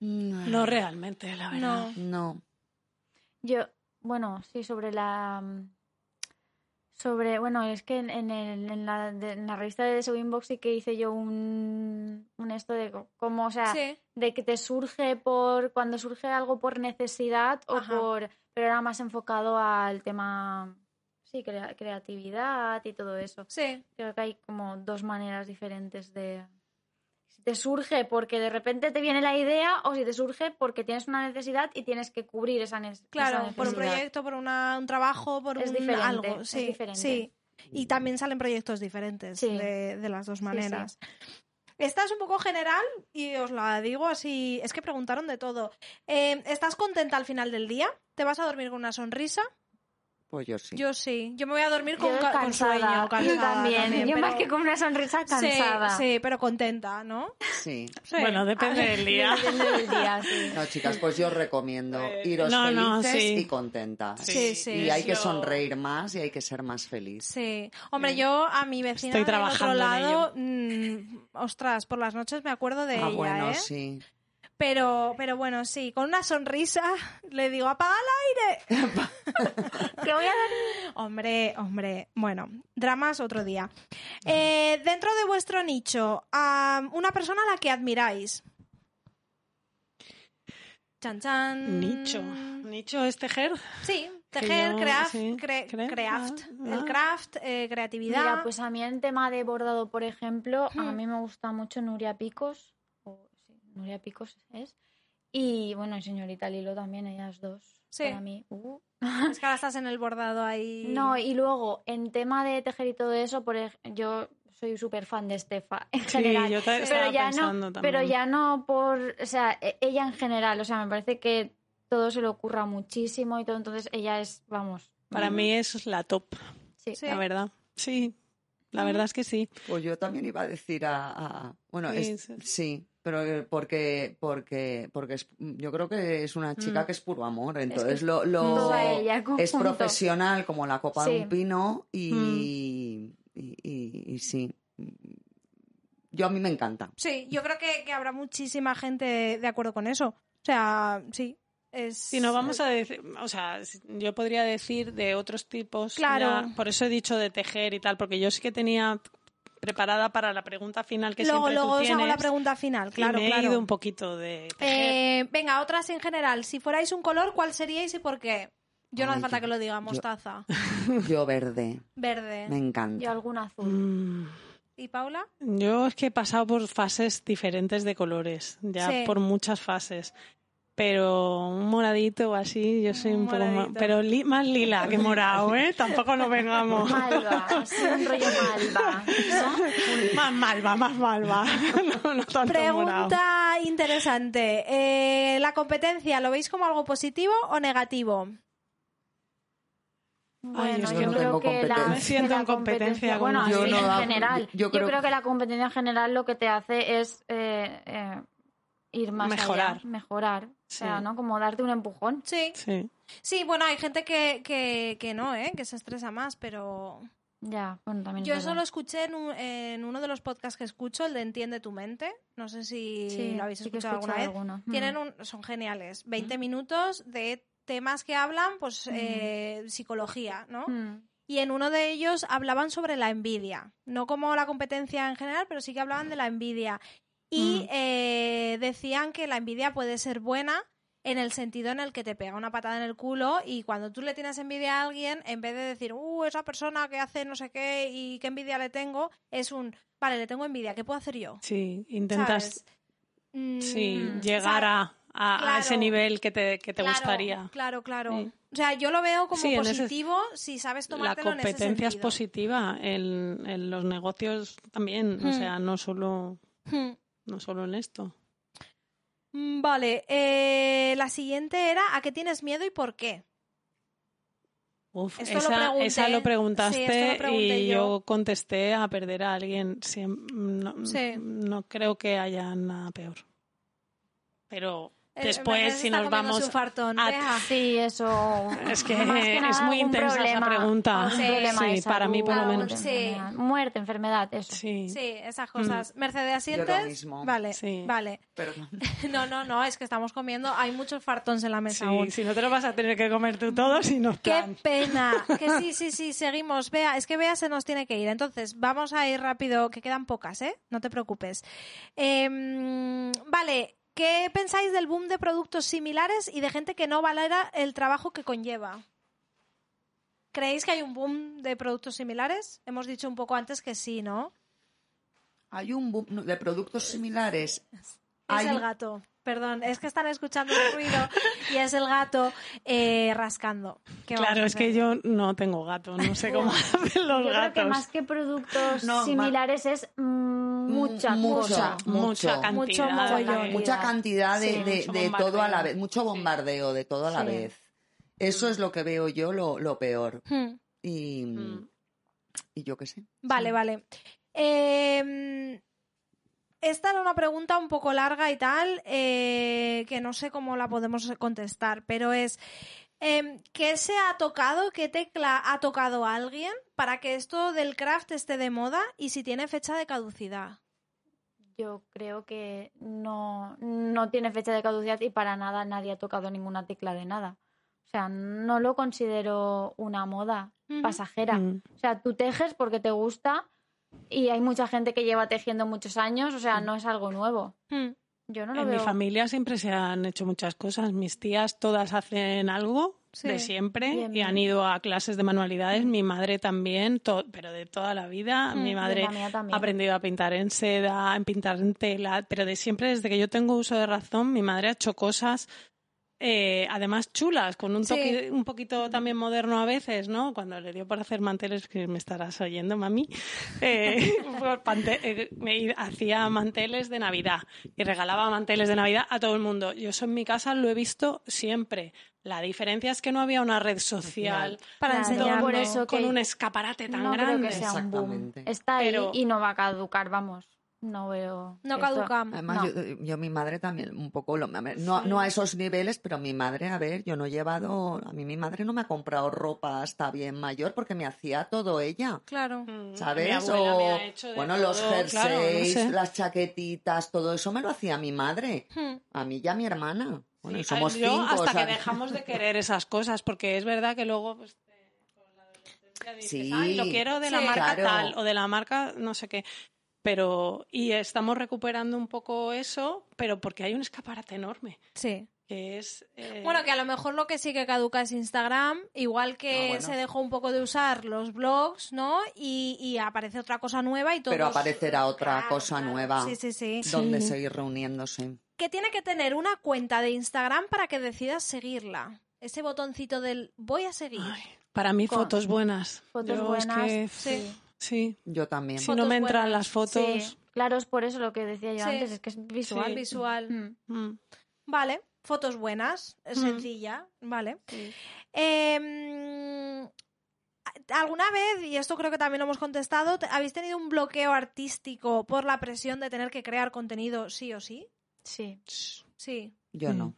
No realmente, la verdad. No. No. Yo, bueno, sí, sobre la. mm, Sobre, bueno, es que en, en el- en la, de- en la revista de The Inbox sí que hice yo un, un esto de cómo, o sea, Sí. de que te surge por, cuando surge algo por necesidad o Ajá. por, pero era más enfocado al tema, sí, crea- creatividad y todo eso. Sí. Creo que hay como dos maneras diferentes de... Si te surge porque de repente te viene la idea o si te surge porque tienes una necesidad y tienes que cubrir esa, ne- esa Claro, necesidad. por un proyecto, por una- un trabajo, por Es un diferente, algo. es Sí, diferente. sí. Y también salen proyectos diferentes Sí. de, de las dos sí. maneras. Esta es un poco general y os la digo así. Es que preguntaron de todo. Eh, ¿Estás contenta al final del día? ¿Te vas a dormir con una sonrisa? Pues yo sí. Yo sí. Yo me voy a dormir con, ca- con cansada, sueño. yo cansada también. Yo pero- más que con una sonrisa Sí, cansada. Sí, pero contenta, ¿no? Sí. Sí. Bueno, depende del día. Depende del día, sí. No, chicas, pues yo os recomiendo Eh, iros no, no, felices sí. y contentas. Sí, sí. Y hay que sonreír más y hay que ser más feliz. Sí. Hombre, yo a mi vecina Estoy del otro trabajando en lado, mm, ostras, por las noches me acuerdo de ah, ella, bueno, ¿eh? sí. Pero, pero bueno, sí, con una sonrisa le digo, apaga el aire. Que voy a dar Hombre, hombre, bueno, dramas otro día. Eh, dentro de vuestro nicho, a una persona a la que admiráis. Chan, chan. Nicho. ¿Nicho es tejer? Sí, tejer, yo- craft, sí, cre- cre- craft, ah, el ah. craft, eh, creatividad. Mira, pues a mí en tema de bordado, por ejemplo, a Hmm. mí me gusta mucho Nuria Picos. Sí, Nuria Picos es. Y bueno, y señorita Lilo también, ellas dos. Sí. Para mí. uh. Es que ahora estás en el bordado ahí. No, y luego, en tema de tejer y todo eso, por yo soy súper fan de Estefa en Sí, general. yo ta- estaba pero ya pensando no, también. pero ya no por, o sea, e- ella en general, o sea, me parece que todo se le ocurra muchísimo y todo, entonces ella es, vamos, Para mí es la top, sí. Sí. la verdad. Sí, la verdad es que sí. Pues yo también iba a decir a... a- bueno, Sí, es- sí. sí, pero eh, porque, porque, porque es- yo creo que es una chica Mm. que es puro amor. Entonces es lo, ella, es profesional como la copa de un pino y, Mm. y, y- y sí. Yo a mí me encanta. Sí, yo creo que, que habrá muchísima gente de acuerdo con eso. O sea, sí. Es... Si no vamos a decir, o sea, yo podría decir de otros tipos. Claro. ya, por eso he dicho de tejer y tal, porque yo sí que tenía preparada para la pregunta final que Luego, siempre luego tú os tienes. hago la pregunta final, claro, y me he claro. ido un poquito de. Eh, venga, otras en general. Si fuerais un color, ¿cuál seríais y por qué? Yo no hace falta yo- que lo diga, yo- mostaza. Yo verde, Verde. me encanta. Yo algún azul. Mm, ¿Y Paula? Yo es que he pasado por fases diferentes de colores, ya Sí. por muchas fases. Pero un moradito o así, yo soy un, Un poco más... moradito. Pero li- más lila que morado, ¿eh? Tampoco nos vengamos. Malva, un rollo malva. ¿no? más malva, más malva. No, no tanto morado. Pregunta interesante. Eh, ¿La competencia lo veis como algo positivo o negativo? Bueno, yo, no creo que la. Me siento en competencia con bueno, Yo en general. yo creo... que la competencia en general lo que te hace es eh, eh, ir más Mejorar. allá, mejorar. O sea, Sí. ¿no? Como darte un empujón. Sí. Sí. Sí, bueno, hay gente que, que, que no, ¿eh? Que se estresa más, pero... Ya, bueno, también Yo eso lo escuché en, un- en uno de los podcasts que escucho, el de Entiende tu mente. No sé si Sí, lo habéis sí escuchado alguna vez. alguno. Tienen Mm. un, son geniales. 20 minutos de temas que hablan, pues, eh, psicología, ¿no? Mm. Y en uno de ellos hablaban sobre la envidia. No como la competencia en general, pero sí que hablaban de la envidia. Y Mm. eh, decían que la envidia puede ser buena en el sentido en el que te pega una patada en el culo y cuando tú le tienes envidia a alguien, en vez de decir, uh, esa persona que hace no sé qué y qué envidia le tengo, es un, vale, le tengo envidia, ¿qué puedo hacer yo? Sí, intentas. Mm, sí, llegar a, a- a Claro. ese nivel que te, que te claro, gustaría. Claro, claro. Sí. O sea, yo lo veo como Sí, en ese- positivo si sabes La tomártelo en ese competencia es sentido. positiva en, en los negocios también, o Hmm. sea, no solo, Hmm. No solo en esto. Mm, Vale, eh, la siguiente era ¿a qué tienes miedo y por qué? Uf, Esto lo esa, esa lo preguntaste Sí, esto lo pregunté y yo. contesté a perder a alguien. Siem- no, Sí. no creo que haya nada peor. Pero después, si nos vamos fartón, a-. Sí, eso. Es que es muy intensa esa problema, pregunta. algún Sí, para mí por lo menos. Sí. Muerte, enfermedad, eso. Sí, Sí, esas cosas. Mercedes, ¿asientes? Yo lo mismo. Vale, Sí. vale. Perdón. No, no, no, es que estamos comiendo, hay muchos fartons en la mesa sí, aún. si no te lo vas a tener que comer tú todo, si no Qué plan. pena. Que sí, sí, sí, seguimos. Vea, es que Vea se nos tiene que ir. Entonces, vamos a ir rápido, que quedan pocas, ¿eh? No te preocupes. Em, vale, ¿qué pensáis del boom de productos similares y de gente que no valora el trabajo que conlleva? ¿Creéis que hay un boom de productos similares? Hemos dicho un poco antes que sí, ¿no? Hay un boom de productos similares. Es Hay el gato. Perdón, es que están escuchando el ruido y es el gato eh, rascando. ¿Qué vamos Claro, a es que yo no tengo gato, no sé cómo hacen los Yo creo que gatos. más que productos No, similares es mm, mucha cosa. mucho. mucha cantidad. Mucho mogollón. de- mucha cantidad de, Sí, de- mucho de todo a la vez, mucho bombardeo de todo a la Sí. vez. Eso es lo que veo yo lo, lo peor. Hmm. Y, Mm. y yo qué sé. Vale, vale. Eh, esta era una pregunta un poco larga y tal, eh, que no sé cómo la podemos contestar, pero es, eh, ¿qué se ha tocado, qué tecla ha tocado a alguien para que esto del craft esté de moda y si tiene fecha de caducidad? Yo creo que no, no tiene fecha de caducidad y para nada nadie ha tocado ninguna tecla de nada. O sea, no lo considero una moda pasajera. Mm. O sea, tú tejes porque te gusta y hay mucha gente que lleva tejiendo muchos años, o sea, no es algo nuevo. Hmm. Yo no lo En veo. mi familia siempre se han hecho muchas cosas. Mis tías todas hacen algo Sí. de siempre Bien, y han ido a clases de manualidades. Mi madre también, pero de toda la vida. Mm, Mi madre ha aprendido a pintar en seda, en pintar en tela, pero de siempre, desde que yo tengo uso de razón, mi madre ha hecho cosas. Eh, además chulas, con un Sí. toque un poquito también moderno a veces, ¿no? Cuando le dio por hacer manteles, que me estarás oyendo, mami, eh, eh, me hacía manteles de Navidad y regalaba manteles de Navidad a todo el mundo. Yo eso en mi casa lo he visto siempre. La diferencia es que no había una red social Para Claro, enseñarlo. por eso que con un escaparate tan no creo grande. que sea un boom. Está ahí Pero- y no va a caducar, vamos. No veo. No esto. caduca. Además, No. yo, yo, mi madre también, un poco, lo, a ver, no, no a esos niveles, pero mi madre, a ver, yo no he llevado, a mí mi madre no me ha comprado ropa hasta bien mayor porque me hacía todo ella. Claro. Mm, ¿Sabes? mi abuela me o, ha hecho de bueno, los jerseys, claro, no sé. las chaquetitas, todo eso me lo hacía mi madre. Hmm. A mí y a mi hermana. Bueno, Sí, somos yo cinco. hasta o sea, que dejamos de querer esas cosas, porque es verdad que luego pues, te- con la adolescencia dices, Sí, "Ay, lo quiero de la sí. marca Claro. tal o de la marca no sé qué. Pero, y estamos recuperando un poco eso, pero porque hay un escaparate enorme. Sí. que es... eh, Bueno, que a lo mejor lo que sí que caduca es Instagram, igual que Ah, bueno. se dejó un poco de usar los blogs, ¿no? Y, y aparece otra cosa nueva y todo. Pero aparecerá otra Claro, cosa claro. nueva Sí, sí, sí. donde Sí. seguir reuniéndose. Que tiene que tener una cuenta de Instagram para que decidas seguirla. Ese botoncito del voy a seguir. ay, para mí Con- fotos buenas. Fotos Yo es buenas, que- sí. Sí. Yo también. Si no me entran buenas. las fotos... Sí, claro, es por eso lo que decía yo Sí. antes, es que es visual. Sí. Visual. Mm. mm, Vale, fotos buenas, Mm. sencilla, vale. sí. Eh, ¿Alguna vez, y esto creo que también lo hemos contestado, te- habéis tenido un bloqueo artístico por la presión de tener que crear contenido sí o sí? Sí. Sí. Yo Mm. no.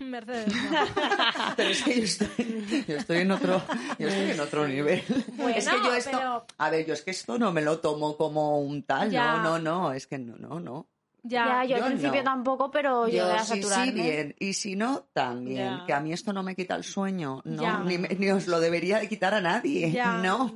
Mercedes. no. Pero es que yo estoy, yo estoy en otro, yo estoy en otro nivel. Bueno, es que yo esto, pero- a ver, yo es que esto no me lo tomo como un tal, Ya. no, no, no, es que no, no, no. Ya, Ya. yo, yo al principio no. tampoco, pero llegué a sí, saturarme. sí, bien, y si no, también, Ya. que a mí esto no me quita el sueño, no, ni, os lo debería de quitar a nadie, Ya. no,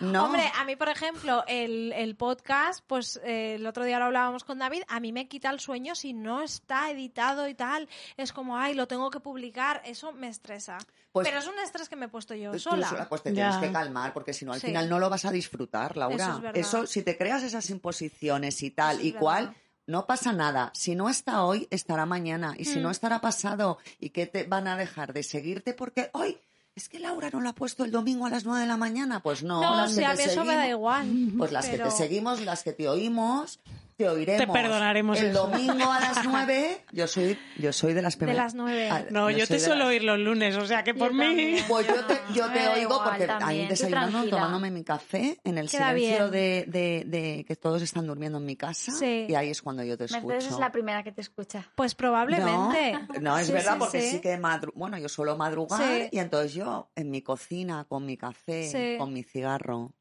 no. Hombre, a mí, por ejemplo, el, el podcast, pues eh, el otro día lo hablábamos con David, a mí me quita el sueño si no está editado y tal. Es como, ay, lo tengo que publicar. Eso me estresa. Pues- Pero es un estrés que me he puesto yo Tú sola. sola, pues te tienes que calmar, porque si no, al Sí. final no lo vas a disfrutar, Laura. Eso es verdad. si te creas esas imposiciones y tal Eso es y cual, verdad. No pasa nada. Si no está hoy, estará mañana. Y si Mm. no estará pasado, ¿y qué te van a dejar de seguirte? Porque hoy es que Laura no lo ha puesto el domingo a las nueve de la mañana. Pues no, No, las sí, que a te mí eso me da seguimos- igual. Pues las que te seguimos, las que te oímos, te oiremos. Te perdonaremos El eso. domingo a las nueve, yo soy, yo soy de las De primeras. las nueve. Ah, No, yo te de suelo las- oír los lunes, o sea que por mí... también. Pues yo te, yo oigo igual porque también, ahí desayunando, tomándome mi café en el Queda silencio de, de, de que todos están durmiendo en mi casa Sí. y ahí es cuando yo te escucho. Mercedes es la primera que te escucha. Pues probablemente. No, no, es Sí, verdad sí, porque sí. sí, que madru bueno, yo suelo madrugar Sí. y entonces yo en mi cocina con mi café, Sí. con mi cigarro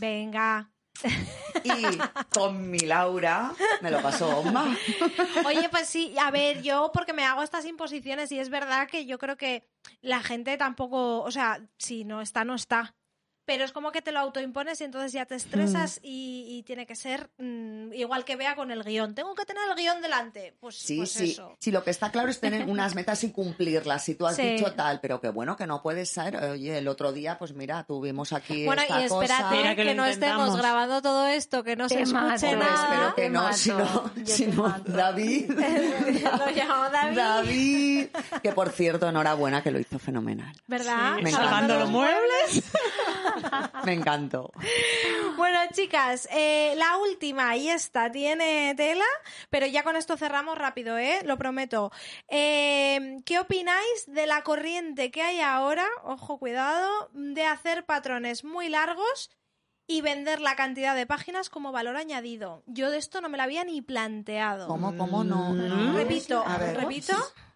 Venga. Y con mi Laura me lo paso bomba. Oye, pues sí, a ver, yo porque me hago estas imposiciones y es verdad que yo creo que la gente tampoco, o sea, si no está, no está. Pero es como que te lo autoimpones y entonces ya te estresas Hmm. y, y tiene que ser mm, igual que vea con el guion. Tengo que tener el guion delante. Pues, Sí, pues sí. eso. Sí, lo que está claro es tener unas metas y cumplirlas. Si tú has Sí. dicho tal, pero que bueno, que no puedes ser. Oye, el otro día, pues mira, tuvimos aquí Bueno, esta y espérate cosa. Mira que, que no estemos grabando todo esto, que no se Te mato. Pues nada. espero que Te no, si no, mato, yo si te no, mato. David. Lo David, David, que por cierto, enhorabuena, que lo hizo fenomenal. ¿verdad? Sí, Me Salvando los muebles. Me encantó. Bueno, chicas, eh, la última y esta tiene tela, pero ya con esto cerramos rápido, ¿eh? Lo prometo. Eh, ¿Qué opináis de la corriente que hay ahora, ojo, cuidado, de hacer patrones muy largos y vender la cantidad de páginas como valor añadido? Yo de esto no me lo había ni planteado. ¿Cómo, cómo no? no? Repito, A ver, repito.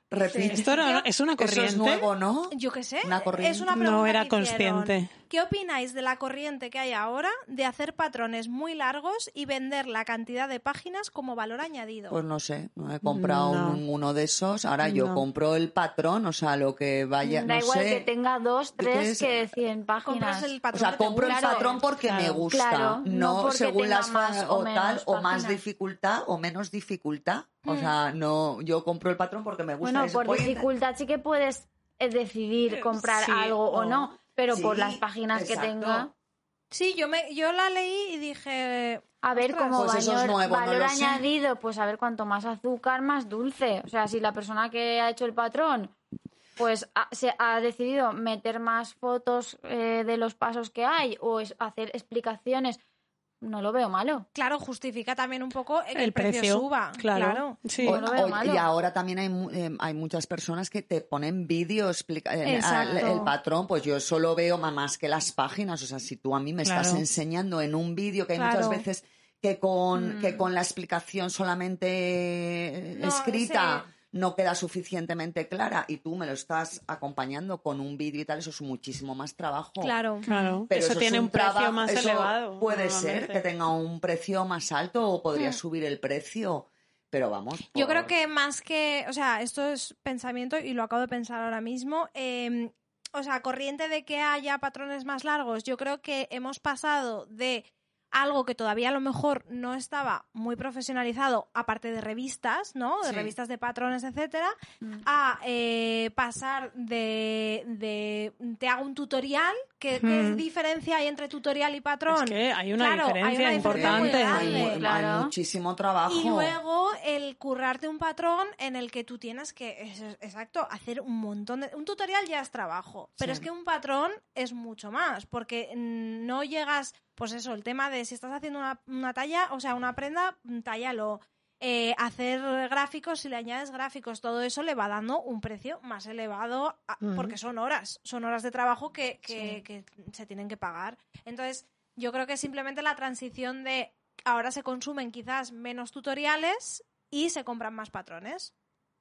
Esto no- es una Eso corriente. es nuevo, ¿no? Yo qué sé, Una corriente. es una No era que hicieron. ¿Qué opináis de la corriente que hay ahora de hacer patrones muy largos y vender la cantidad de páginas como valor añadido? Pues no sé, no he comprado No. ninguno de esos. Ahora yo compro el patrón, o sea, lo que vaya, da no igual sé. que tenga dos, ¿De tres que 100 páginas. Compras el O patrón sea, que te compro el patrón porque me gusta, Claro, no, según las más o o tal o más dificultad o menos dificultad. O Mm. sea, no, yo compro el patrón porque me gusta. Bueno, por dificultad sí que puedes eh, decidir comprar Sí, algo o o- no, pero por las páginas exacto. que tenga. Sí, yo, me, yo la leí y dije... A ver, como Pues es valor, no valor sé. añadido, pues a ver cuanto más azúcar, más dulce. O sea, si la persona que ha hecho el patrón pues ha, se ha decidido meter más fotos eh, de los pasos que hay o es hacer explicaciones, no lo veo malo. Claro, justifica también un poco que el, El precio, precio, suba. claro. Sí. O- no lo veo o- malo. y ahora también hay, mu- eh, hay muchas personas que te ponen vídeo explica eh, el patrón, pues yo solo veo más que las páginas, o sea, si tú a mí me estás Claro. enseñando en un vídeo que hay Claro. muchas veces que con, Mm. que con la explicación solamente eh, No, escrita sí. No queda suficientemente clara y tú me lo estás acompañando con un vídeo y tal, eso es muchísimo más trabajo. Claro. Claro, Pero eso, es tiene un precio más eso elevado. Puede ser que tenga un precio más alto o podría Mm. subir el precio, pero vamos. Yo creo que más que, o sea, esto es pensamiento y lo acabo de pensar ahora mismo. eh, o sea, corriente de que haya patrones más largos, yo creo que hemos pasado de algo que todavía a lo mejor no estaba muy profesionalizado, aparte de revistas, ¿no? De Sí. revistas de patrones, etcétera, Mm. a eh, pasar de, de te hago un tutorial, ¿qué, qué diferencia hay entre tutorial y patrón? Es que hay una Claro, hay diferencia una diferencia muy importante. grande. Hay, muchísimo trabajo. Y luego el currarte un patrón en el que tú tienes que, es- exacto, hacer un montón de... Un tutorial ya es trabajo, pero Sí. es que un patrón es mucho más, porque no llegas, pues eso, el tema de si estás haciendo una, una talla, o sea, una prenda, mm, tállalo. Eh, hacer gráficos, si le añades gráficos, todo eso le va dando un precio más elevado a- Ujú. porque son horas, son horas de trabajo que, que- que se tienen que pagar. Entonces, yo creo que simplemente la transición de ahora se consumen quizás menos tutoriales y se compran más patrones.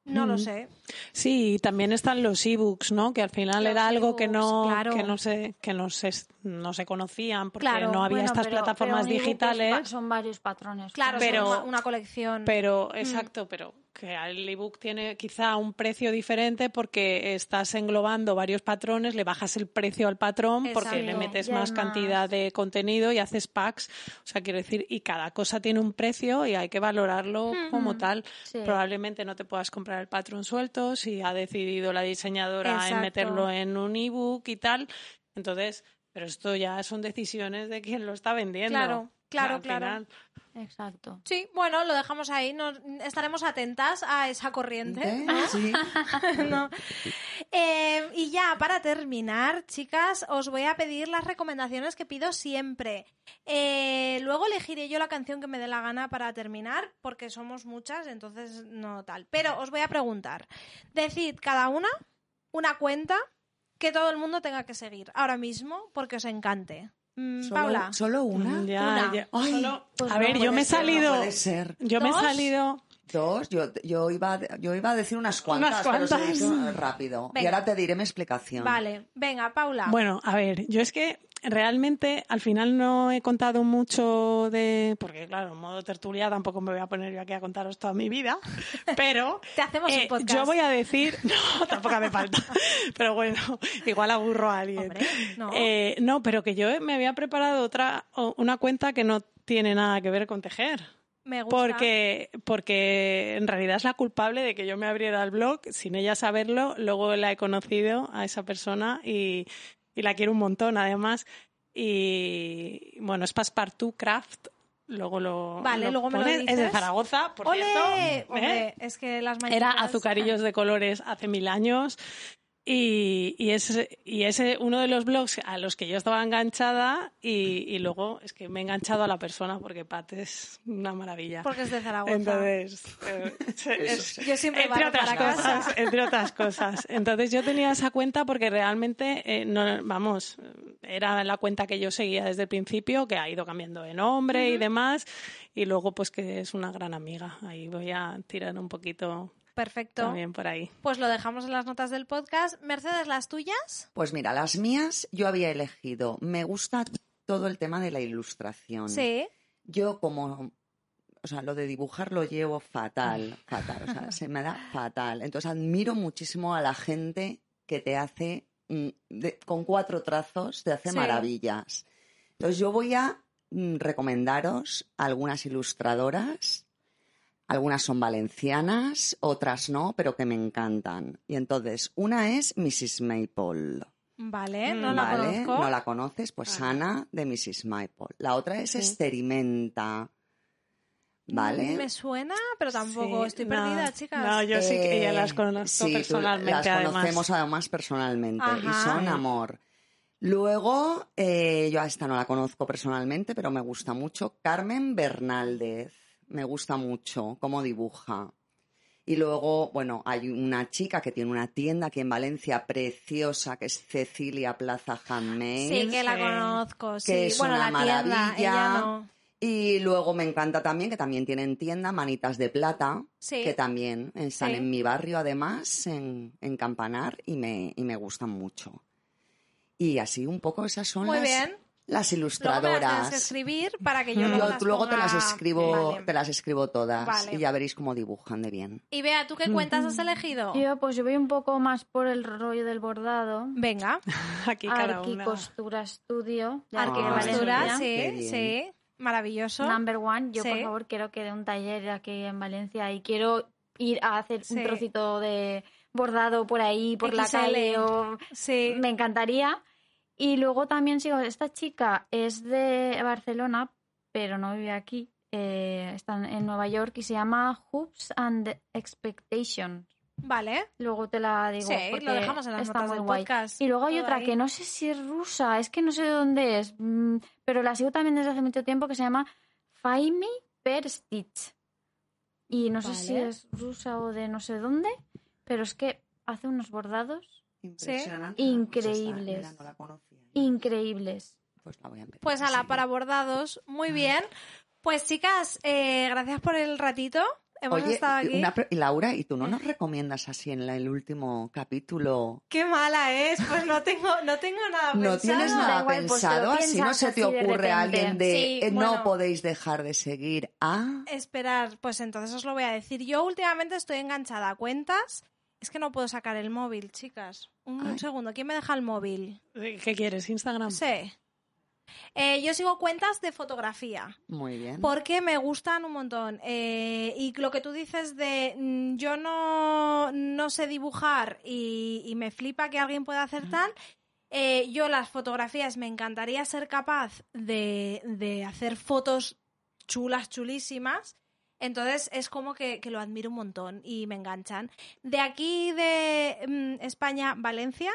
No lo Mm. sé. Sí, y también están los ebooks, ¿no? Que al final Los era algo que no, claro. que no se, que no se, no se conocían porque Claro, no había Bueno, estas pero- plataformas pero digitales. son varios patrones. Claro, Pero- una colección. Pero, Mm. exacto, pero que el ebook tiene quizá un precio diferente porque estás englobando varios patrones, le bajas el precio al patrón porque le metes más cantidad de contenido y haces packs. O sea, quiero decir, y cada cosa tiene un precio y hay que valorarlo como tal. Sí. Probablemente no te puedas comprar el patrón suelto si ha decidido la diseñadora en meterlo en un ebook y tal. Entonces, pero esto ya son decisiones de quien lo está vendiendo. Claro, claro, Al claro. final, Exacto. Sí, bueno, lo dejamos ahí. Nos, estaremos atentas a esa corriente. ¿Eh? Sí. No. Eh, y ya, para terminar, chicas, os voy a pedir las recomendaciones que pido siempre. Eh, luego elegiré yo la canción que me dé la gana para terminar, porque somos muchas, entonces no tal. Pero os voy a preguntar. Decid cada una una cuenta que todo el mundo tenga que seguir ahora mismo porque os encante. Mm, ¿Solo, Paula. ¿Solo una? Ya, Una. ya. Ay, Solo- pues a no ver, puede yo me he ser, no salido. puede ser. yo me he ¿Dos? salido. Dos, yo, yo, iba, a- yo iba a decir unas cuantas, pero se cuantas. rápido. Y ahora te diré mi explicación. Vale, venga, Paula. Bueno, a ver, yo es que realmente al final no he contado mucho de. Porque, claro, en modo tertulia tampoco me voy a poner yo aquí a contaros toda mi vida. Pero. Te hacemos eh, un podcast. Yo voy a decir. No, tampoco hace falta. Pero bueno, igual aburro a alguien. Hombre, no. Eh, no, pero que yo me había preparado otra, una cuenta que no tiene nada que ver con tejer. Me gusta. Porque, porque en realidad es la culpable de que yo me abriera el blog sin ella saberlo. Luego la he conocido a esa persona y, y la quiero un montón, además. Y bueno, es Passepartout Craft. Luego lo. Vale, luego me lo pones. Es de dices. Zaragoza, por cierto. ¿eh? Es que las Era mañanitas- azucarillos de colores hace mil años. Y, y es y es uno de los blogs a los que yo estaba enganchada y, y luego es que me he enganchado a la persona porque Pat es una maravilla. Porque es de Zaragoza. Entonces, eh, es- Yo siempre entre otras para casa. cosas, entre otras cosas. Entonces yo tenía esa cuenta porque realmente, eh, no, vamos, era la cuenta que yo seguía desde el principio, que ha ido cambiando de nombre y demás, y luego pues que es una gran amiga. Ahí voy a tirar un poquito Perfecto. también por ahí. Pues lo dejamos en las notas del podcast. Mercedes, ¿las tuyas? Pues mira, las mías yo había elegido. Me gusta todo el tema de la ilustración. Sí. Yo como, o sea, lo de dibujar lo llevo fatal, fatal, o sea, se me da fatal. Entonces admiro muchísimo a la gente que te hace, mm, de- con cuatro trazos, te hace Sí. maravillas. Entonces yo voy a mm, recomendaros algunas ilustradoras. Algunas son valencianas, otras no, pero que me encantan. Y entonces, una es Mrs. Maple. Vale, Mm, no la ¿Vale? conozco. ¿No la conoces? Pues Vale. Ana de Mrs. Maple. La otra es Sí. Experimenta. ¿Vale? Mm, Me suena, pero tampoco. Sí, Estoy no, perdida, chicas. No, yo sí que ya las Eh, conozco sí, personalmente, las además. conocemos además personalmente y son amor. Luego, eh, yo a esta no la conozco personalmente, pero me gusta mucho. Carmen Bernaldez. Me gusta mucho cómo dibuja. Y luego, bueno, hay una chica que tiene una tienda aquí en Valencia preciosa, que es Cecilia Plaza Handmade. Sí, que la Sí. conozco. Sí. Que es bueno, una la tienda, maravilla. ella no. Y luego me encanta también que también tienen tienda Manitas de Plata, Sí. que también están Sí. en mi barrio además, en, en Campanar, y me, y me gustan mucho. Y así un poco esas son Muy las, bien. Las Luego me las ilustradoras. escribir para que yo Yo luego las luego te las ponga- escribo, Vale. te las escribo todas Vale. y ya veréis cómo dibujan de bien. Y vea, ¿tú qué cuentas has elegido? Yo, pues yo voy un poco más por el rollo del bordado. Venga. Aquí cada una. De Ah, aquí de Arquicostura, Valencia. sí, sí. Maravilloso. Number one. Yo, por Sí. favor, quiero que dé un taller aquí en Valencia y quiero ir a hacer Sí. un trocito de bordado por ahí, por la XL. calle. O... Sí. Me encantaría. Y luego también sigo, esta chica es de Barcelona, pero no vive aquí. eh, está en- Nueva York y se llama Hoops and Expectations. Vale. Luego te la digo. Sí, porque lo dejamos en las está notas muy del guay. podcast. Y luego hay otra ahí. que no sé si es rusa, es que no sé de dónde es, mm, pero la sigo también desde hace mucho tiempo que se llama Faimi Per Stitch. Y no sé si es rusa o de no sé dónde, pero es que hace unos bordados. Increíbles. No increíbles. Pues la voy a empezar. Pues a la para bordados. Muy bien. Pues chicas, eh, gracias por el ratito. Hemos Oye, estado aquí. una Laura, ¿y tú no nos recomiendas así en la- el último capítulo? Qué mala es. Pues no tengo, no tengo nada ¿No pensado. tienes Da nada igual, pues pensado? Así no se te ocurre a alguien de Sí, eh, bueno. no podéis dejar de seguir a... Esperar, pues entonces os lo voy a decir. Yo últimamente estoy enganchada a cuentas. Es que no puedo sacar el móvil, chicas. Un, segundo, ¿quién me deja el móvil? ¿Qué quieres? ¿Instagram? Sí. Eh, yo sigo cuentas de fotografía. Muy bien. Porque me gustan un montón. Eh, y lo que tú dices de mm, yo no, no sé dibujar y, y me flipa que alguien pueda hacer tal. eh, yo las fotografías me encantaría ser capaz de, de hacer fotos chulas, chulísimas. Entonces es como que, que lo admiro un montón y me enganchan. De aquí de mm, España, Valencia,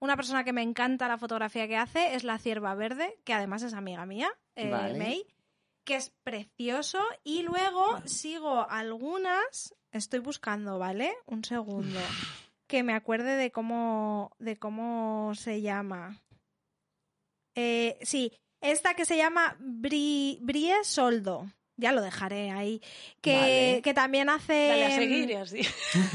una persona que me encanta la fotografía que hace es la Cierva Verde, que además es amiga mía, eh, Vale. May, que es precioso. Y luego sigo algunas, estoy buscando, ¿vale? Un segundo. Que me acuerde de cómo, de cómo se llama. Eh, sí, esta que se llama Bri, Brie Soldo. Ya lo dejaré ahí. Que, Vale. que también hace. Dale a seguir y así.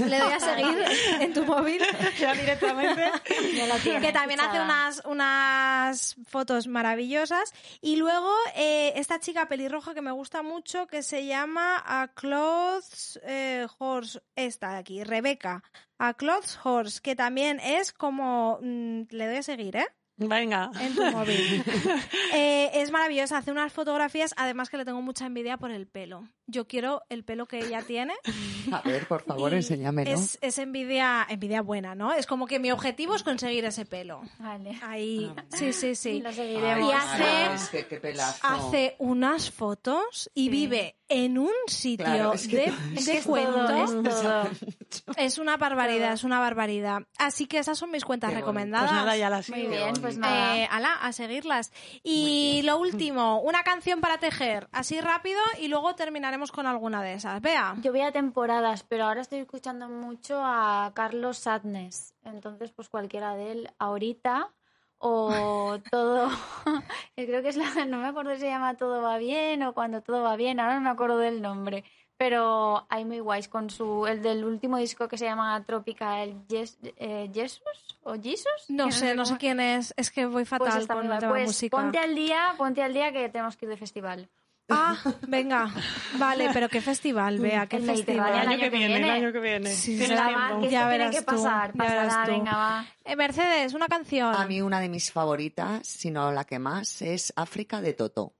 Le doy a seguir en tu móvil. ya directamente. Ya la tienes que también hace unas, unas fotos maravillosas. Y luego eh, esta chica pelirroja que me gusta mucho, que se llama A Clothes eh, Horse, esta de aquí, Rebeca. A Clothes Horse, que también es como... mm, le doy a seguir, ¿eh? Venga. En tu móvil. Eh, es maravillosa, hace unas fotografías, además que le tengo mucha envidia por el pelo. Yo quiero el pelo que ella tiene. A ver, por favor, enséñamelo. Es, es envidia, envidia buena, ¿no? Es como que mi objetivo es conseguir ese pelo. Vale. Ahí, Ah, sí, sí, sí. Lo seguiremos. Y hace- es que qué pelazo. Hace unas fotos y Sí. vive en un sitio Claro, es que de, Es es cuento. una barbaridad, es una barbaridad. Así que esas son mis cuentas Qué recomendadas. Pues nada, ya la sigo. Muy bien, pues bonito. nada. Eh, ala, a seguirlas. Y lo último, una canción para tejer, así rápido, y luego terminaremos con alguna de esas. Vea. Yo voy a temporadas, pero ahora estoy escuchando mucho a Carlos Sadness. Entonces, pues cualquiera de él ahorita o todo. Creo que es la. No me acuerdo si se llama Todo va bien o Cuando todo va bien. Ahora no me acuerdo del nombre. Pero hay muy guays con su. El del último disco que se llama Tropical Yes- eh, Jesus o Jesus. No sé, no sé quién es. Es que voy Pues fatal está con Pues música. ponte al día, ponte al día que tenemos que ir de festival. Ah, venga. Vale, pero qué festival, vea, qué El festival. El año que que viene, el año que viene. Sí, tiempo. Va, que Ya tiene verás que tú, pasar. ya verás Pasará, tú. venga, va. Eh, Mercedes, una canción. A mí una de mis favoritas, si no la que más, es África de Toto.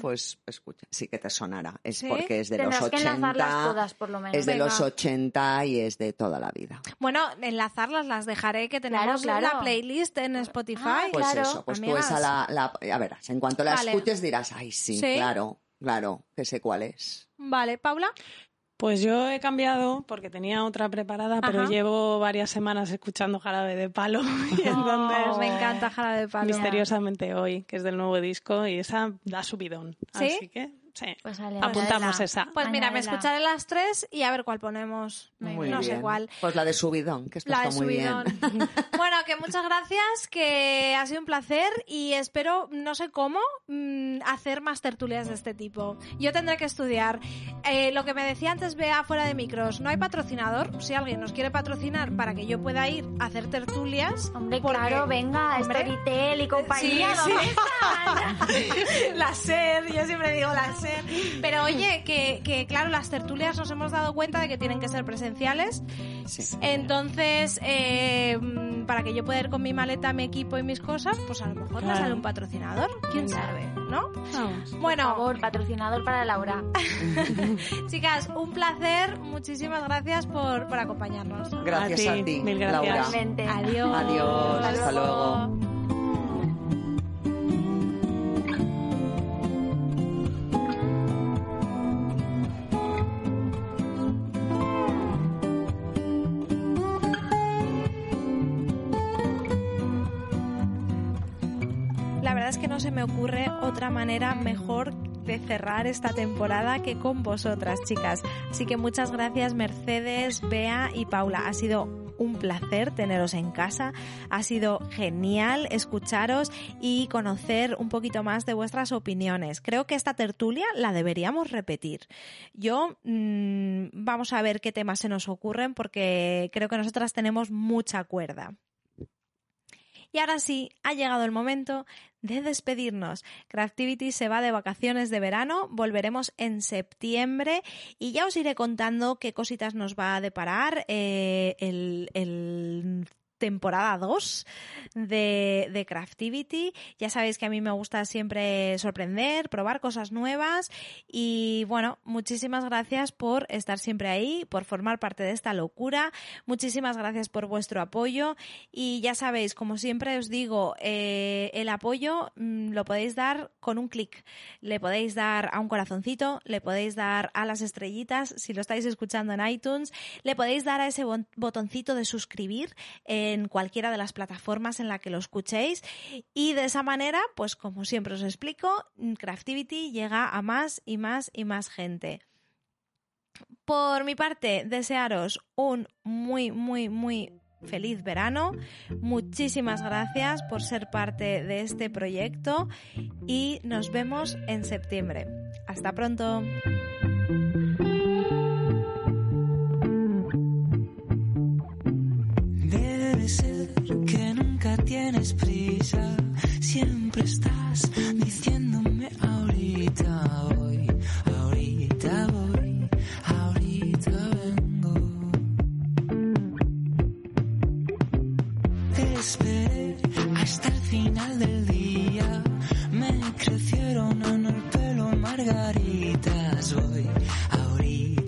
Pues escucha, sí que te sonará. Es ¿Sí? porque es de Tendrás los que enlazarlas 80. todas, por lo menos. Es de Venga. los 80 y es de toda la vida. Bueno, enlazarlas las dejaré, que tenemos Claro, claro. la playlist en Spotify. Ah, Pues Claro, eso, pues tú amigas. esa la, la- A ver, en cuanto la Vale. escuches dirás, ay, sí, Sí. claro, claro, que sé cuál es. Vale, Paula. Pues yo he cambiado porque tenía otra preparada, pero llevo varias semanas escuchando Jarabe de Palo y entonces Oh, me encanta Jara de Palo. misteriosamente hoy, que es del nuevo disco y esa da subidón. ¿Sí? Así que sí. Pues vale, Apuntamos esa. Pues mira, me escucharé las tres y a ver cuál ponemos. Muy no sé bien. cuál. Pues la de subidón, que esto La de está muy subidón. bien. bueno, que muchas gracias, que ha sido un placer y espero, no sé cómo, mm, hacer más tertulias de este tipo. Yo tendré que estudiar. Eh, lo que me decía antes, vea fuera de micros, no hay patrocinador. Si alguien nos quiere patrocinar para que yo pueda ir a hacer tertulias, Hombre, porque- claro, venga, Hombre. Storytel y compañía. Sí, sí. la SER, yo siempre digo la SER. Pero oye, que, que claro, las tertulias nos hemos dado cuenta de que tienen que ser presenciales. Sí. Entonces, eh, para que yo pueda ir con mi maleta, mi equipo y mis cosas, pues a lo mejor me Claro. sale un patrocinador. ¿Quién Venga. sabe? ¿No? Vamos. Por Bueno, favor, patrocinador para Laura. chicas, un placer. Muchísimas gracias por, por acompañarnos. Gracias A a ti, mil gracias. Laura. Adiós. Adiós, hasta luego. Se me ocurre otra manera mejor de cerrar esta temporada que con vosotras, chicas. Así que muchas gracias Mercedes, Bea y Paula. Ha sido un placer teneros en casa. Ha sido genial escucharos y conocer un poquito más de vuestras opiniones. Creo que esta tertulia la deberíamos repetir. Yo mm, vamos a ver qué temas se nos ocurren porque creo que nosotras tenemos mucha cuerda. Y ahora sí, ha llegado el momento de despedirnos. Craftivity se va de vacaciones de verano, volveremos en septiembre y ya os iré contando qué cositas nos va a deparar eh, el, el temporada 2 de, de Craftivity. Ya sabéis que a mí me gusta siempre sorprender, probar cosas nuevas y bueno, muchísimas gracias por estar siempre ahí, por formar parte de esta locura. Muchísimas gracias por vuestro apoyo y ya sabéis, como siempre os digo, eh, el apoyo mm, lo podéis dar con un clic. Le podéis dar a un corazoncito, le podéis dar a las estrellitas si lo estáis escuchando en iTunes, le podéis dar a ese botoncito de suscribir en cualquiera de las plataformas en la que lo escuchéis y de esa manera, pues como siempre os explico, Craftivity llega a más y más y más gente. Por mi parte, desearos un muy, muy, muy feliz verano. Muchísimas gracias por ser parte de este proyecto y nos vemos en septiembre. Hasta pronto. Que nunca tienes prisa, siempre estás diciéndome ahorita voy, ahorita voy, ahorita vengo. Te esperé hasta el final del día, me crecieron en el pelo margaritas, voy, ahorita